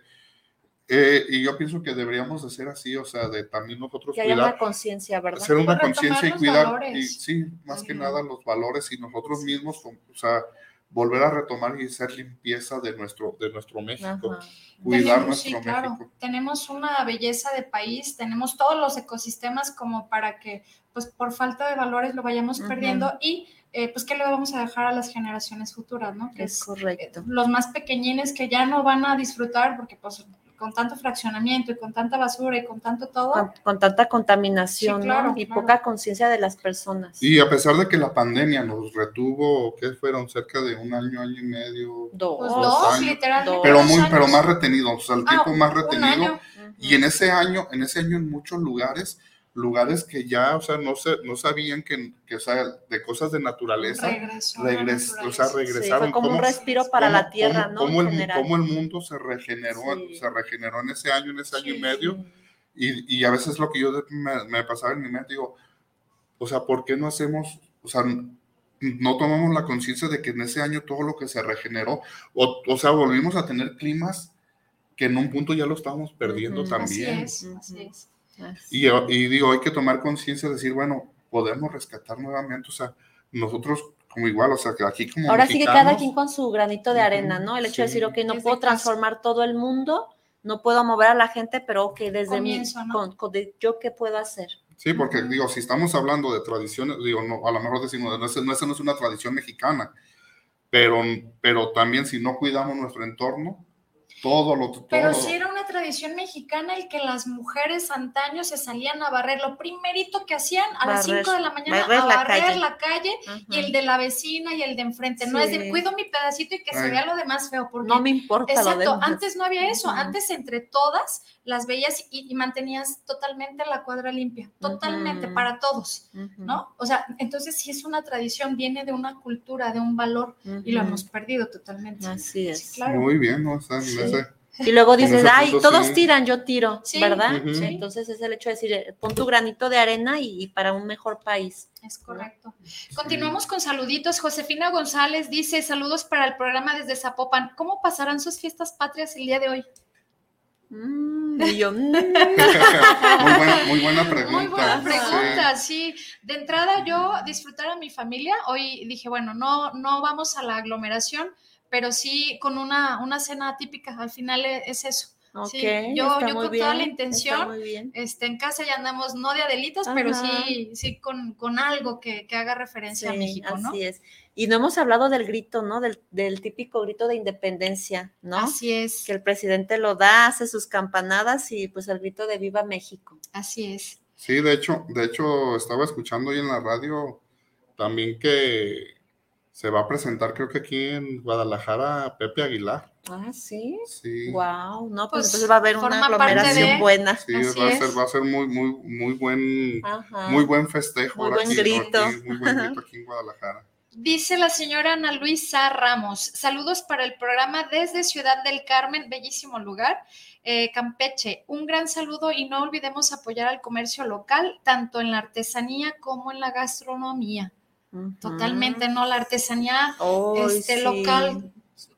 Eh, y yo pienso que deberíamos de ser así, o sea, de también nosotros que haya una conciencia, ¿verdad? Hacer una conciencia y cuidar, y, sí, más que nada los valores y nosotros mismos, o sea, volver a retomar y hacer limpieza de nuestro, de nuestro México, cuidar nuestro México. Tenemos una belleza de país, tenemos todos los ecosistemas como para que, pues por falta de valores lo vayamos perdiendo y eh, pues qué le vamos a dejar a las generaciones futuras, ¿no? Que es, correcto. los más pequeñines que ya no van a disfrutar porque pues con tanto fraccionamiento y con tanta basura y con tanto todo. Con, tanta contaminación y poca conciencia de las personas. Y a pesar de que la pandemia nos retuvo, ¿qué fueron? Cerca de un año, año y medio. Dos, pues dos, literalmente. Pero, muy, pero más retenido, o sea, el ah, tiempo más retenido. Y en ese año, en ese año en muchos lugares lugares que ya, o sea, no, se, no sabían que, que, o sea, de cosas de naturaleza, regresó, o sea, regresaron. como un respiro para la tierra, ¿no? Cómo el, cómo el, mundo se regeneró, se regeneró en ese año, en ese año y medio. Y, y, a veces lo que yo me, me, pasaba en mi mente, digo, o sea, ¿por qué no hacemos, o sea, no tomamos la conciencia de que en ese año todo lo que se regeneró, o, o sea, volvimos a tener climas que en un punto ya lo estábamos perdiendo también. Así es, así es. Y, y, digo, hay que tomar conciencia de decir, bueno, podemos rescatar nuevamente, o sea, nosotros como igual, o sea, que aquí como... Ahora sí que cada quien con su granito de arena, ¿no? El hecho de decir, ok, no puedo transformar todo el mundo, no puedo mover a la gente, pero ok, desde mi, yo qué puedo hacer. Sí, porque digo, si estamos hablando de tradiciones, digo, no, a lo mejor decimos, no, esa no es una tradición mexicana, pero, pero también si no cuidamos nuestro entorno, todo lo todo. Pero si era una tradición mexicana el que las mujeres antaño se salían a barrer. Lo primerito que hacían a las 5 de la mañana a barrer la calle, y el de la vecina y el de enfrente. No es de cuido mi pedacito y que se vea lo demás feo. Porque, no me importa. Exacto, antes no había eso. Antes entre todas las veías y, mantenías totalmente la cuadra limpia. Totalmente, para todos. ¿No? O sea, entonces si es una tradición, viene de una cultura, de un valor y lo hemos perdido totalmente. Así es. Muy bien, ¿no? Y luego dices, ay, todos tiran, yo tiro, ¿verdad? Entonces es el hecho de decir, eh, pon tu granito de arena y, para un mejor país. Es correcto. Continuamos con saluditos. Josefina González dice, saludos para el programa desde Zapopan. ¿Cómo pasarán sus fiestas patrias el día de hoy? Mm, (laughs) mm. muy, buena, pregunta. Muy buena pregunta, sí. De entrada yo disfrutar a mi familia. Hoy dije, bueno, no, no vamos a la aglomeración pero sí con una, una cena típica, al final e, es eso. Okay, yo, yo con toda la intención, este, en casa ya andamos no de Adelitas, pero sí, sí con, con algo que, que, haga referencia a México, ¿no? Así es. Y no hemos hablado del grito, ¿no? Del, del, típico grito de independencia, ¿no? Así es. Que el presidente lo da, hace sus campanadas y pues el grito de Viva México. Así es. Sí, de hecho, de hecho, estaba escuchando hoy en la radio también que se va a presentar, creo que aquí en Guadalajara, Pepe Aguilar. Ah, sí. Sí. Wow, no, pues, entonces va a haber una aglomeración buena. Sí, va a, ser, va a ser muy, muy, muy buen, muy buen festejo. Muy buen grito. muy buen (laughs) grito aquí en Guadalajara. Dice la señora Ana Luisa Ramos, saludos para el programa desde Ciudad del Carmen, bellísimo lugar, eh, Campeche. Un gran saludo y no olvidemos apoyar al comercio local, tanto en la artesanía como en la gastronomía. Totalmente, ¿no? La artesanía este, local.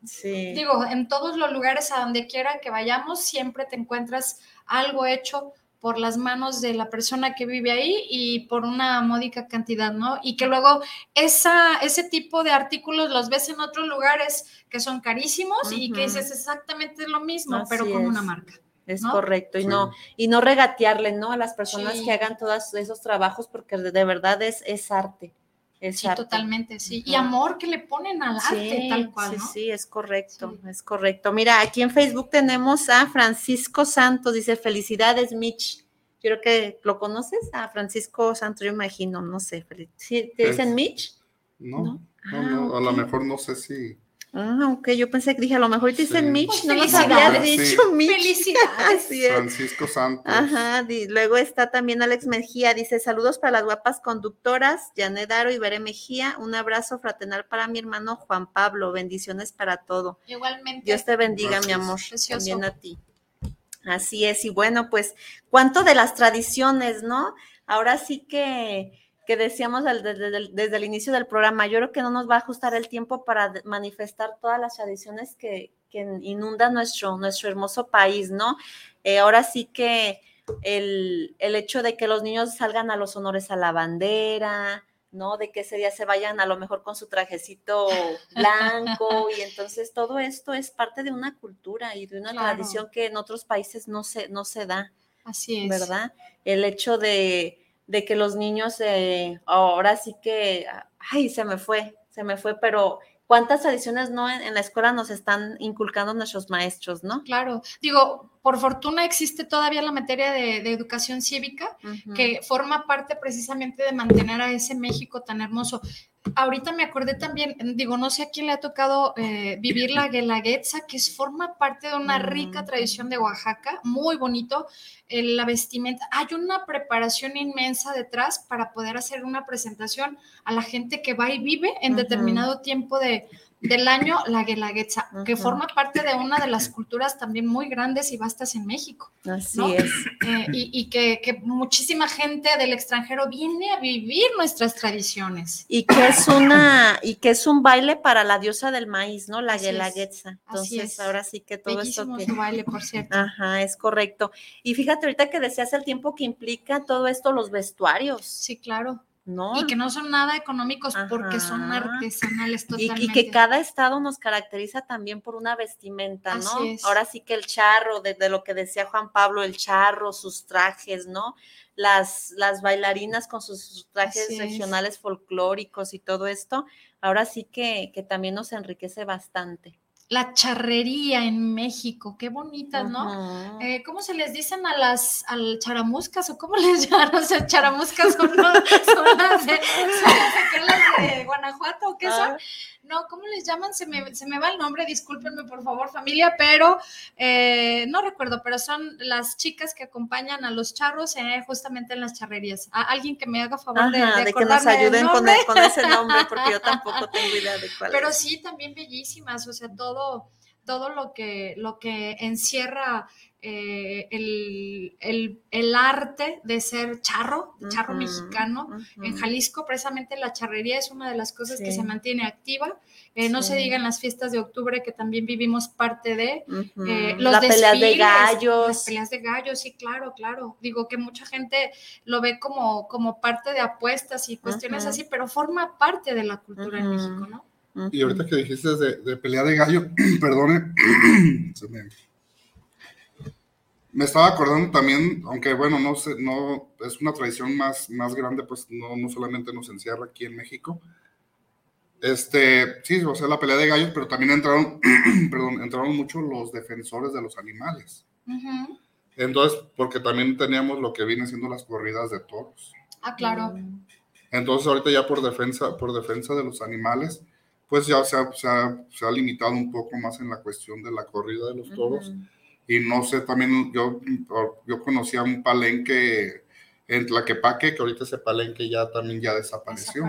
Sí. Digo, en todos los lugares a donde quiera que vayamos, siempre te encuentras algo hecho por las manos de la persona que vive ahí y por una módica cantidad, ¿no? Y que luego esa, ese tipo de artículos los ves en otros lugares que son carísimos y que dices exactamente lo mismo, pero con una marca. Es correcto, y no, y no regatearle, ¿no? A las personas que hagan todos esos trabajos, porque de verdad es, es arte sí, totalmente, sí. Y amor que le ponen al arte, tal cual. Sí, sí, es correcto, es correcto. Mira, aquí en Facebook tenemos a Francisco Santos, dice, felicidades, Mitch. Yo creo que lo conoces, a Francisco Santos, yo imagino, no sé. ¿Sí, ¿Te dicen Mitch? No, no, a lo mejor no sé si. Ah, ok, yo pensé que dije, a lo mejor te dicen Mitch, no nos había dicho Mitch. Felicidades. (laughs) Francisco Santos. Ajá, luego está también Alex Mejía, dice, saludos para las guapas conductoras, Janet Daro y Veré Mejía, un abrazo fraternal para mi hermano Juan Pablo, bendiciones para todo. Igualmente. Dios te bendiga, mi amor, también a ti. Así es, y bueno, pues, ¿cuánto de las tradiciones, no? Ahora sí que que decíamos desde, el inicio del programa, yo creo que no nos va a ajustar el tiempo para manifestar todas las tradiciones que, inundan nuestro, nuestro hermoso país, ¿no? Eh, ahora sí que el, hecho de que los niños salgan a los honores a la bandera, ¿no? De que ese día se vayan a lo mejor con su trajecito (laughs) blanco y entonces todo esto es parte de una cultura y de una tradición que en otros países no se, no se da. Así es. ¿Verdad? El hecho de, de que los niños eh, ahora sí que, ay, se me fue, se me fue, pero cuántas tradiciones no en, la escuela nos están inculcando nuestros maestros, ¿no? Claro, digo, por fortuna existe todavía la materia de, educación cívica, que forma parte precisamente de mantener a ese México tan hermoso. Ahorita me acordé también, digo, no sé a quién le ha tocado eh, vivir la guelaguetza, que es, forma parte de una rica mm. tradición de Oaxaca, muy bonito, la vestimenta. Hay una preparación inmensa detrás para poder hacer una presentación a la gente que va y vive en determinado tiempo de, del año la Guelaguetza, que forma parte de una de las culturas también muy grandes y vastas en México. Así es. Eh, y, que, muchísima gente del extranjero viene a vivir nuestras tradiciones. Y que es una, y que es un baile para la diosa del maíz, ¿no? La Guelaguetza. Entonces, ahora sí que todo esto que. Baile, por cierto. Ajá, es correcto. Y fíjate ahorita que deseas el tiempo que implica todo esto, los vestuarios. Sí, claro ¿no? Y que no son nada económicos porque son artesanales totalmente. Y, que cada estado nos caracteriza también por una vestimenta, ¿no? Ahora sí que el charro, de, lo que decía Juan Pablo, el charro, sus trajes, ¿no? Las, las bailarinas con sus trajes regionales folclóricos y todo esto, ahora sí que, que también nos enriquece bastante la charrería en México, qué bonitas, ¿no? Eh, ¿Cómo se les dicen a las al charamuscas o cómo (laughs) les llaman? O sea, charamuscas son, las, de, Guanajuato o qué son? Ah no, ¿cómo les llaman? Se me, se me va el nombre, discúlpenme por favor familia, pero eh, no recuerdo, pero son las chicas que acompañan a los charros eh, justamente en las charrerías. alguien que me haga favor de, de, que nos ayuden con, con, ese nombre, porque yo (laughs) tampoco tengo idea de cuál Pero sí, también bellísimas, o sea, todo todo lo que, lo que encierra eh, el, arte de ser charro, charro mexicano. En Jalisco, precisamente la charrería es una de las cosas que se mantiene activa. Eh, no se digan las fiestas de octubre, que también vivimos parte de. Eh, los peleas de gallos. Las peleas de gallos, sí, claro, claro. Digo que mucha gente lo ve como, como parte de apuestas y cuestiones así, pero forma parte de la cultura en México, ¿no? Y ahorita que dijiste de, de pelea de gallo, (clears throat) perdone, (clears throat) se me me estaba acordando también, aunque bueno, no sé, no es una tradición más, más grande, pues no, no solamente nos encierra aquí en México. Este, sí, o sea, la pelea de gallos, pero también entraron, (clears throat) perdón, entraron mucho los defensores de los animales. Entonces, porque también teníamos lo que viene siendo las corridas de toros. Ah, claro. Entonces, ahorita ya por defensa, por defensa de los animales, pues ya se ha, se ha, se ha limitado un poco más en la cuestión de la corrida de los toros. Y no sé, también yo, yo conocía un palenque en Tlaquepaque, que ahorita ese palenque ya también ya desapareció.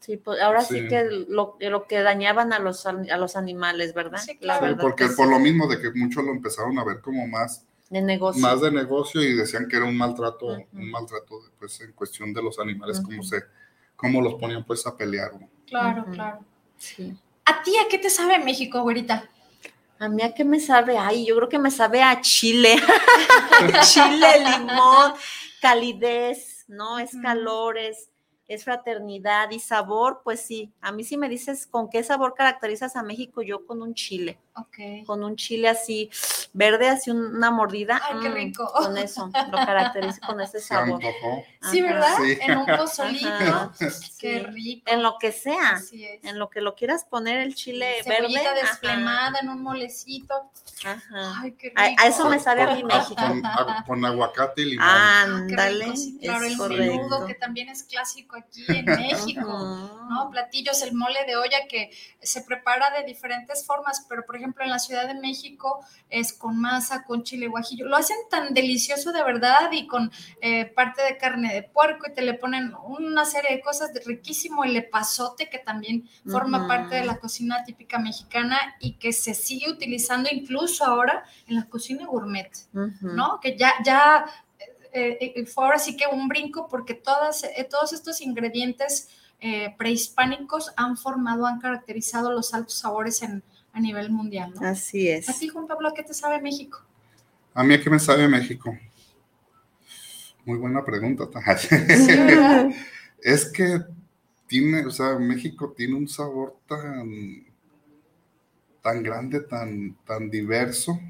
Sí, pues ahora sí, que lo, lo, que dañaban a los, a los animales, ¿verdad? Sí, claro. porque por lo mismo de que muchos lo empezaron a ver como más de negocio. Más de negocio y decían que era un maltrato, un maltrato pues en cuestión de los animales, como se, cómo los ponían pues a pelear. Claro, claro. Sí. ¿A ti a qué te sabe México, güerita? A mí a qué me sabe, ay, yo creo que me sabe a chile, (laughs) chile, limón, calidez, ¿no? Es calores, es fraternidad y sabor, pues sí, a mí sí me dices con qué sabor caracterizas a México, yo con un chile. Ok. Con un chile así verde, así una mordida. Ay, qué mm, rico. Con eso, lo caracterizo con ese (laughs) sabor. Sí, ¿verdad? En un pozolito. Qué rico. En lo que sea. En lo que lo quieras poner el chile Cebollita verde. desflemada en un molecito. Ajá. Ay, qué rico. A, eso me sabe a mi México. Con, aguacate y limón. Ándale. claro, el menudo que también es clásico aquí en (laughs) México, ¿no? Platillos, el mole de olla que se prepara de diferentes formas, pero por ejemplo en la Ciudad de México es con masa, con chile guajillo. Lo hacen tan delicioso de verdad y con eh, parte de carne de puerco y te le ponen una serie de cosas de riquísimo, el epazote que también forma parte de la cocina típica mexicana y que se sigue utilizando incluso ahora en la cocina gourmet, ¿no? Que ya, ya eh, eh, fue ahora sí que un brinco porque todas, eh, todos estos ingredientes prehispánicos han formado, han caracterizado los altos sabores en, a nivel mundial. ¿no? Así es. ¿A ti, Juan Pablo, qué te sabe México? A mí, ¿a qué me sabe México? Muy buena pregunta. (laughs) es que tiene, o sea, México tiene un sabor tan, tan grande, tan, tan diverso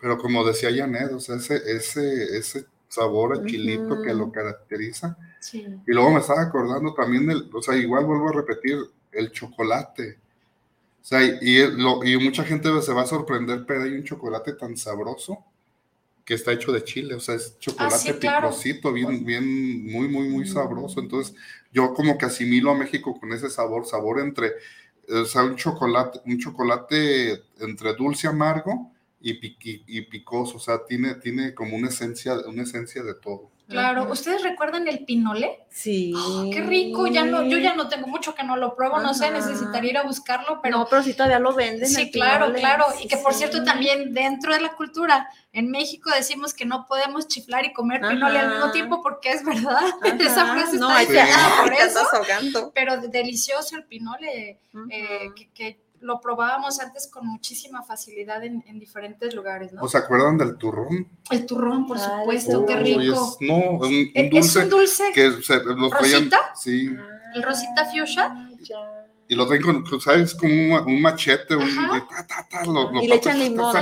pero como decía Janet, o sea, ese, ese, ese sabor a chilito que lo caracteriza. Y luego me estaba acordando también del, o sea, igual vuelvo a repetir, el chocolate. O sea, y, lo, y mucha gente se va a sorprender, pero hay un chocolate tan sabroso que está hecho de chile, o sea, es chocolate ah, picosito, bien, bien, muy, muy, muy sabroso. Entonces, yo como que asimilo a México con ese sabor, sabor entre, o sea, un chocolate, un chocolate entre dulce amargo y, y, picoso, o sea, tiene, tiene como una esencia, una esencia de todo. Claro, ¿ustedes recuerdan el pinole? Sí. qué rico, ya no, yo ya no tengo mucho que no lo pruebo, no sé, necesitaría ir a buscarlo, pero... No, pero sí todavía lo venden. Sí, claro, claro, y que por cierto también dentro de la cultura, en México decimos que no podemos chiflar y comer pinole al mismo tiempo porque es verdad, (laughs) esa frase no, está (laughs) por eso, pero delicioso el pinole, eh, que lo probábamos antes con muchísima facilidad en, diferentes lugares, ¿no? ¿O se acuerdan del turrón? El turrón, por supuesto, qué rico. no, un, un dulce. ¿Es un dulce? Que se, ¿Rosita? sí. ¿El rosita fuchsia? Y lo traen con, ¿sabes? Como un, machete, un, y le echan limón.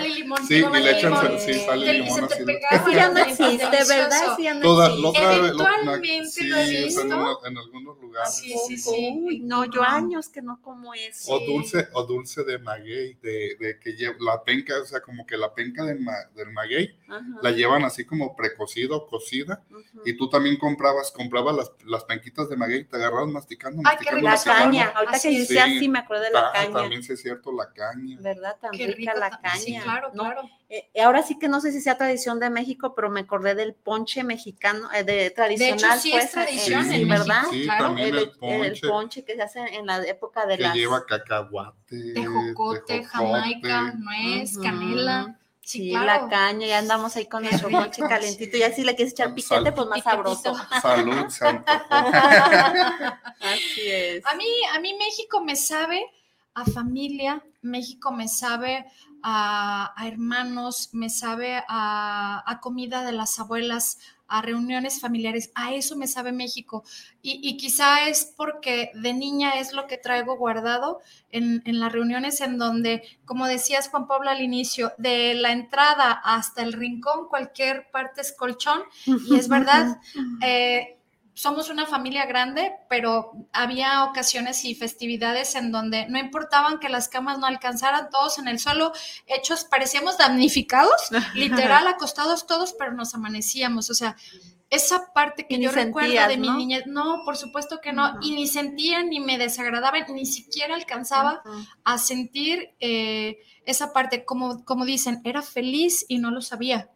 Sí, y le echan sí, sal y limón. Así. Eso ya no existe, ¿verdad? Sí, ya no Toda, existe. Otra vez, Eventualmente lo he visto. En, en, algunos lugares. Sí, sí, sí. no, yo años que no como eso. O dulce, o dulce de maguey, de, de que lleva la penca, o sea, como que la penca del, del maguey, la llevan así como precocida o cocida, y tú también comprabas, comprabas las, las penquitas de maguey, te agarrabas masticando, Ay, qué rica caña, ahorita que sí. sí, me acuerdo de la caña. También sí es cierto, la caña. ¿Verdad? Tan rica la caña. Sí, claro, claro. Eh, ahora sí que no sé si sea tradición de México, pero me acordé del ponche mexicano, eh, de tradicional. De hecho, sí pues, es tradición en ¿verdad? Sí, claro. también el, ponche, el, ponche. que se hace en la época de que lleva cacahuate. De jocote, jamaica, nuez, canela. Sí, claro. la caña, ya andamos ahí con nuestro ponche calentito. Y así le quieres echar piquete, pues más sabroso. (laughs) Salud, santo. Así es. A mí, a mí México me sabe a familia, México me sabe a, hermanos, me sabe a, comida de las abuelas, a reuniones familiares, a eso me sabe México. Y, quizá es porque de niña es lo que traigo guardado en, en, las reuniones en donde, como decías Juan Pablo al inicio, de la entrada hasta el rincón, cualquier parte es colchón. Y es (laughs) verdad, eh, somos una familia grande, pero había ocasiones y festividades en donde no importaban que las camas no alcanzaran, todos en el suelo, hechos, parecíamos damnificados, (laughs) literal acostados todos, pero nos amanecíamos. O sea, esa parte que yo recuerdo de mi niñez, no, por supuesto que no, y ni sentía, ni me desagradaba, ni siquiera alcanzaba a sentir eh, esa parte, como, como dicen, era feliz y no lo sabía.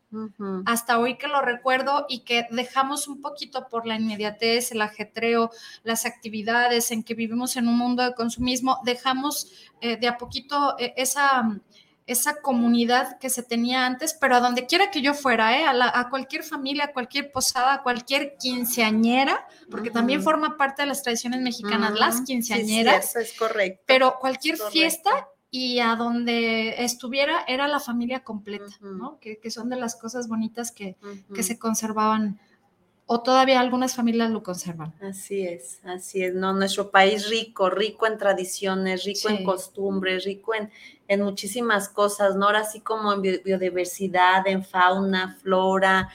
Hasta hoy que lo recuerdo y que dejamos un poquito por la inmediatez, el ajetreo, las actividades en que vivimos en un mundo de consumismo, dejamos eh, de a poquito eh, esa, esa comunidad que se tenía antes, pero a donde quiera que yo fuera, ¿eh? a, cualquier familia, a cualquier posada, a cualquier quinceañera, porque también forma parte de las tradiciones mexicanas, las quinceañeras. Sí, es correcto. Pero cualquier fiesta y a donde estuviera era la familia completa, ¿no? Que, son de las cosas bonitas que, se conservaban o todavía algunas familias lo conservan. Así es, así es, ¿no? Nuestro país rico, rico en tradiciones, rico en costumbres, rico en, en muchísimas cosas, ¿no? Ahora así como en biodiversidad, en fauna, flora,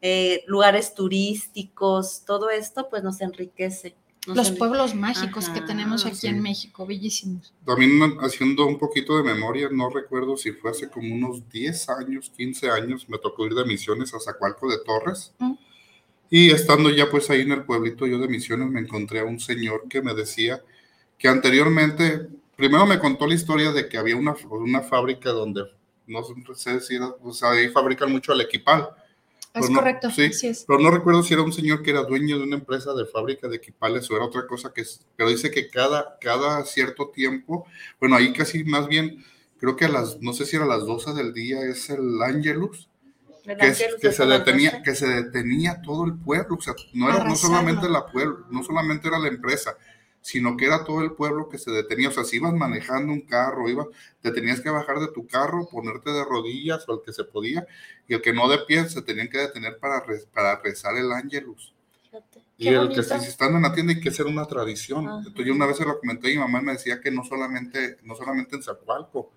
eh, lugares turísticos, todo esto pues nos enriquece los pueblos mágicos que tenemos aquí en México, bellísimos. También haciendo un poquito de memoria, no recuerdo si fue hace como unos 10 años, 15 años, me tocó ir de misiones a Zacualco de Torres. Mm. Y estando ya pues ahí en el pueblito yo de misiones, me encontré a un señor que me decía que anteriormente, primero me contó la historia de que había una, una fábrica donde, no sé si era, o sea, ahí fabrican mucho el equipal. Es correcto, sí, Pero no recuerdo si era un señor que era dueño de una empresa de fábrica de equipales o era otra cosa que es, pero dice que cada, cada cierto tiempo, bueno, ahí casi más bien, creo que a las, no sé si era a las 12 del día es el Angelus, que, se detenía, que se detenía todo el pueblo, o sea, no era no solamente la pueblo, no solamente era la empresa, sino que era todo el pueblo que se detenía. O sea, si ibas manejando un carro, iba, te tenías que bajar de tu carro, ponerte de rodillas o el que se podía, y el que no de pie se tenían que detener para, para rezar el ángelus. Y el que si están en la tienda hay que hacer una tradición. Entonces yo una vez se lo comenté y mi mamá me decía que no solamente, no solamente en Zacualco,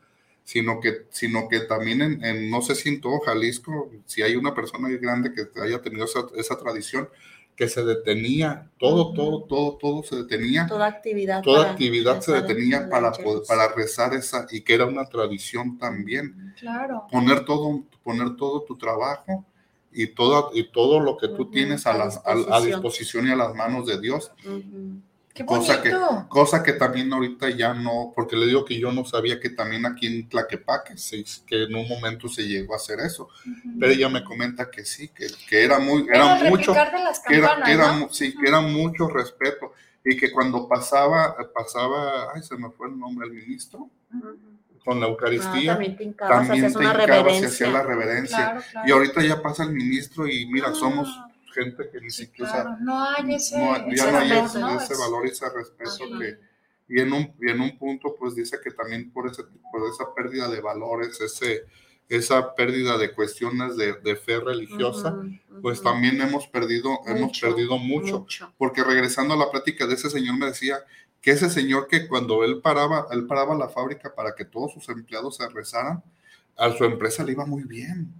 sino que, sino que también en, no sé si en todo Jalisco, si hay una persona grande que haya tenido esa, esa tradición, que se detenía, todo, todo, todo, todo se detenía. Toda actividad. Toda actividad se detenía para, para rezar esa, y que era una tradición también. Claro. Poner todo, poner todo tu trabajo y todo, y todo lo que tú tienes a, a, disposición. y a las manos de Dios cosa, que, cosa que también ahorita ya no, porque le digo que yo no sabía que también aquí en Tlaquepaque, que en un momento se llegó a hacer eso, pero ella me comenta que sí, que, que era muy, era, mucho, que era, era, sí, que era mucho respeto. Y que cuando pasaba, pasaba, ay, se me fue el nombre del ministro, con la Eucaristía, también te hincabas, también te hacía la reverencia. Y ahorita ya pasa el ministro y mira, somos gente que ni siquiera... no hay ese, no, ese, valor, ese valor y ese respeto que, Y en un, y en un punto, pues dice que también por, ese, por esa pérdida de valores, ese, esa pérdida de cuestiones de, de fe religiosa, pues también hemos perdido, hemos perdido mucho, Porque regresando a la plática de ese señor me decía que ese señor que cuando él paraba, él paraba la fábrica para que todos sus empleados se rezaran, a su empresa le iba muy bien.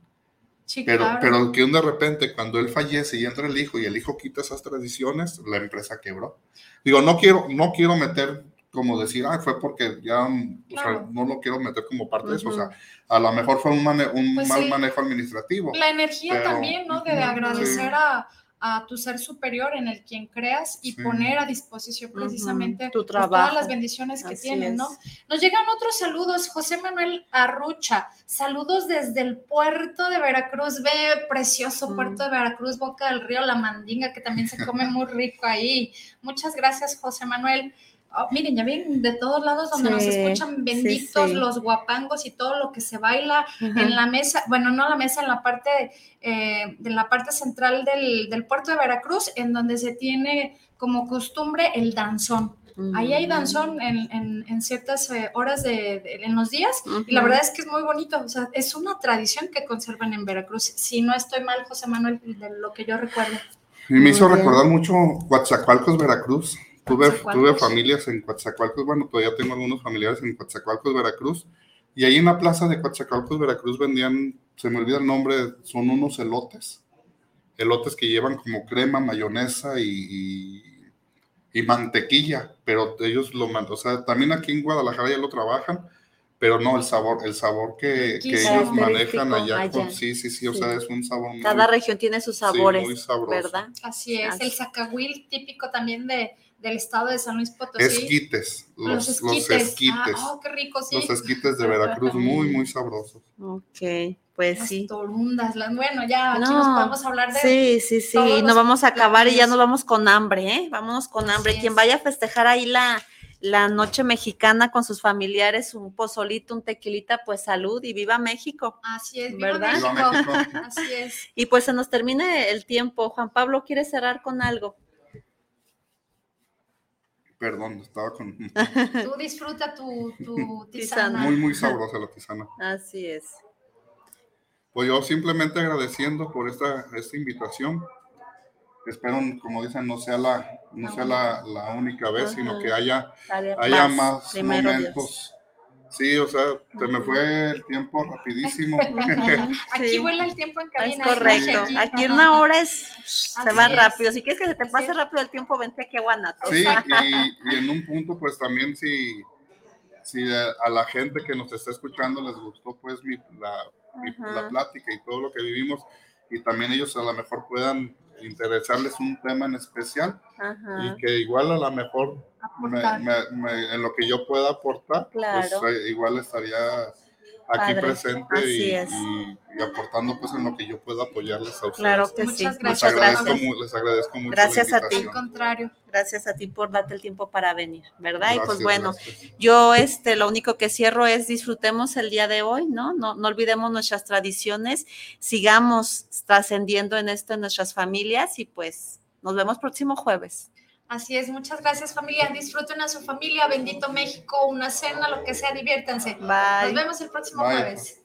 Pero, pero que de repente cuando él fallece y entra el hijo y el hijo quita esas tradiciones, la empresa quebró. Digo, no quiero, no quiero meter como decir, ah, fue porque ya no lo quiero meter como parte de eso, o sea, a lo mejor fue un, un pues mal manejo administrativo. La energía también, ¿no? De agradecer a, a, tu ser superior en el quien creas y poner a disposición precisamente tu trabajo. Pues, todas las bendiciones que tienes, ¿no? Nos llegan otros saludos, José Manuel Arrucha, saludos desde el puerto de Veracruz, ve precioso puerto de Veracruz, Boca del Río, La Mandinga, que también se come muy rico ahí. Muchas gracias, José Manuel. Oh, miren, ya ven, de todos lados donde nos escuchan, benditos los guapangos y todo lo que se baila en la mesa, bueno, no la mesa, en la parte, eh, de la parte central del, puerto de Veracruz, en donde se tiene como costumbre el danzón. Ahí hay danzón en, ciertas eh, horas de, en los días y la verdad es que es muy bonito, o sea, es una tradición que conservan en Veracruz. Si no estoy mal, José Manuel, de lo que yo recuerdo. Y me hizo recordar mucho Coatzacoalcos, Veracruz. Tuve, tuve familias en Coatzacoalcos, bueno, todavía tengo algunos familiares en Coatzacoalcos, Veracruz, y ahí en la plaza de Coatzacoalcos, Veracruz, vendían, se me olvida el nombre, son unos elotes, elotes que llevan como crema, mayonesa y, y, mantequilla, pero ellos lo mandan, o sea, también aquí en Guadalajara ya lo trabajan, pero no el sabor, el sabor que, que ellos manejan allá, sí, sí, sí, o sea, es un sabor. Cada región tiene sus sabores, muy sabroso. ¿verdad? Así es, el zacahuil típico también de, del estado de San Luis Potosí. Esquites, los, esquites. Ah, oh, qué rico, sí. Los esquites de Veracruz, muy, muy sabrosos. Ok, pues las sí. Torundas, las, bueno, ya aquí nos podemos hablar de. Sí, sí, sí, no vamos a acabar y ya nos vamos con hambre, ¿eh? Vámonos con hambre. Quien vaya a festejar ahí la, la noche mexicana con sus familiares, un pozolito, un tequilita, pues salud y viva México. Así es, ¿verdad? Viva México. Así es. Y pues se nos termine el tiempo. Juan Pablo, quiere cerrar con algo? Perdón, estaba con. (laughs) Tú disfruta tu, (laughs) tisana. Muy, muy sabrosa la tisana. Así es. Pues yo simplemente agradeciendo por esta, esta invitación. Espero, como dicen, no sea la, no sea la, única vez, sino que haya, haya más momentos Sí, o sea, se me fue el tiempo rapidísimo. (laughs) (laughs) Aquí vuela el tiempo en cabina. Es correcto. Aquí, una hora es, se va rápido. Si quieres que se te pase rápido el tiempo, vente aquí a Guanato. Sí, y, en un punto, pues también si, si a, la gente que nos está escuchando les gustó pues mi, la, la plática y todo lo que vivimos, y también ellos a lo mejor puedan interesarles un tema en especial y que igual a lo mejor en lo que yo pueda aportar, pues eh, igual estaría aquí presente y, aportando pues en lo que yo pueda apoyarles a ustedes. Claro que sí. Muchas gracias. Les agradezco, mucho. Gracias a ti. contrario. Gracias a ti por darte el tiempo para venir, ¿verdad? y pues bueno, yo este lo único que cierro es disfrutemos el día de hoy, ¿no? No, no olvidemos nuestras tradiciones, sigamos trascendiendo en esto en nuestras familias y pues nos vemos próximo jueves. Así es, muchas gracias familia. Disfruten a su familia, bendito México, una cena, lo que sea, diviértanse. Nos vemos el próximo jueves.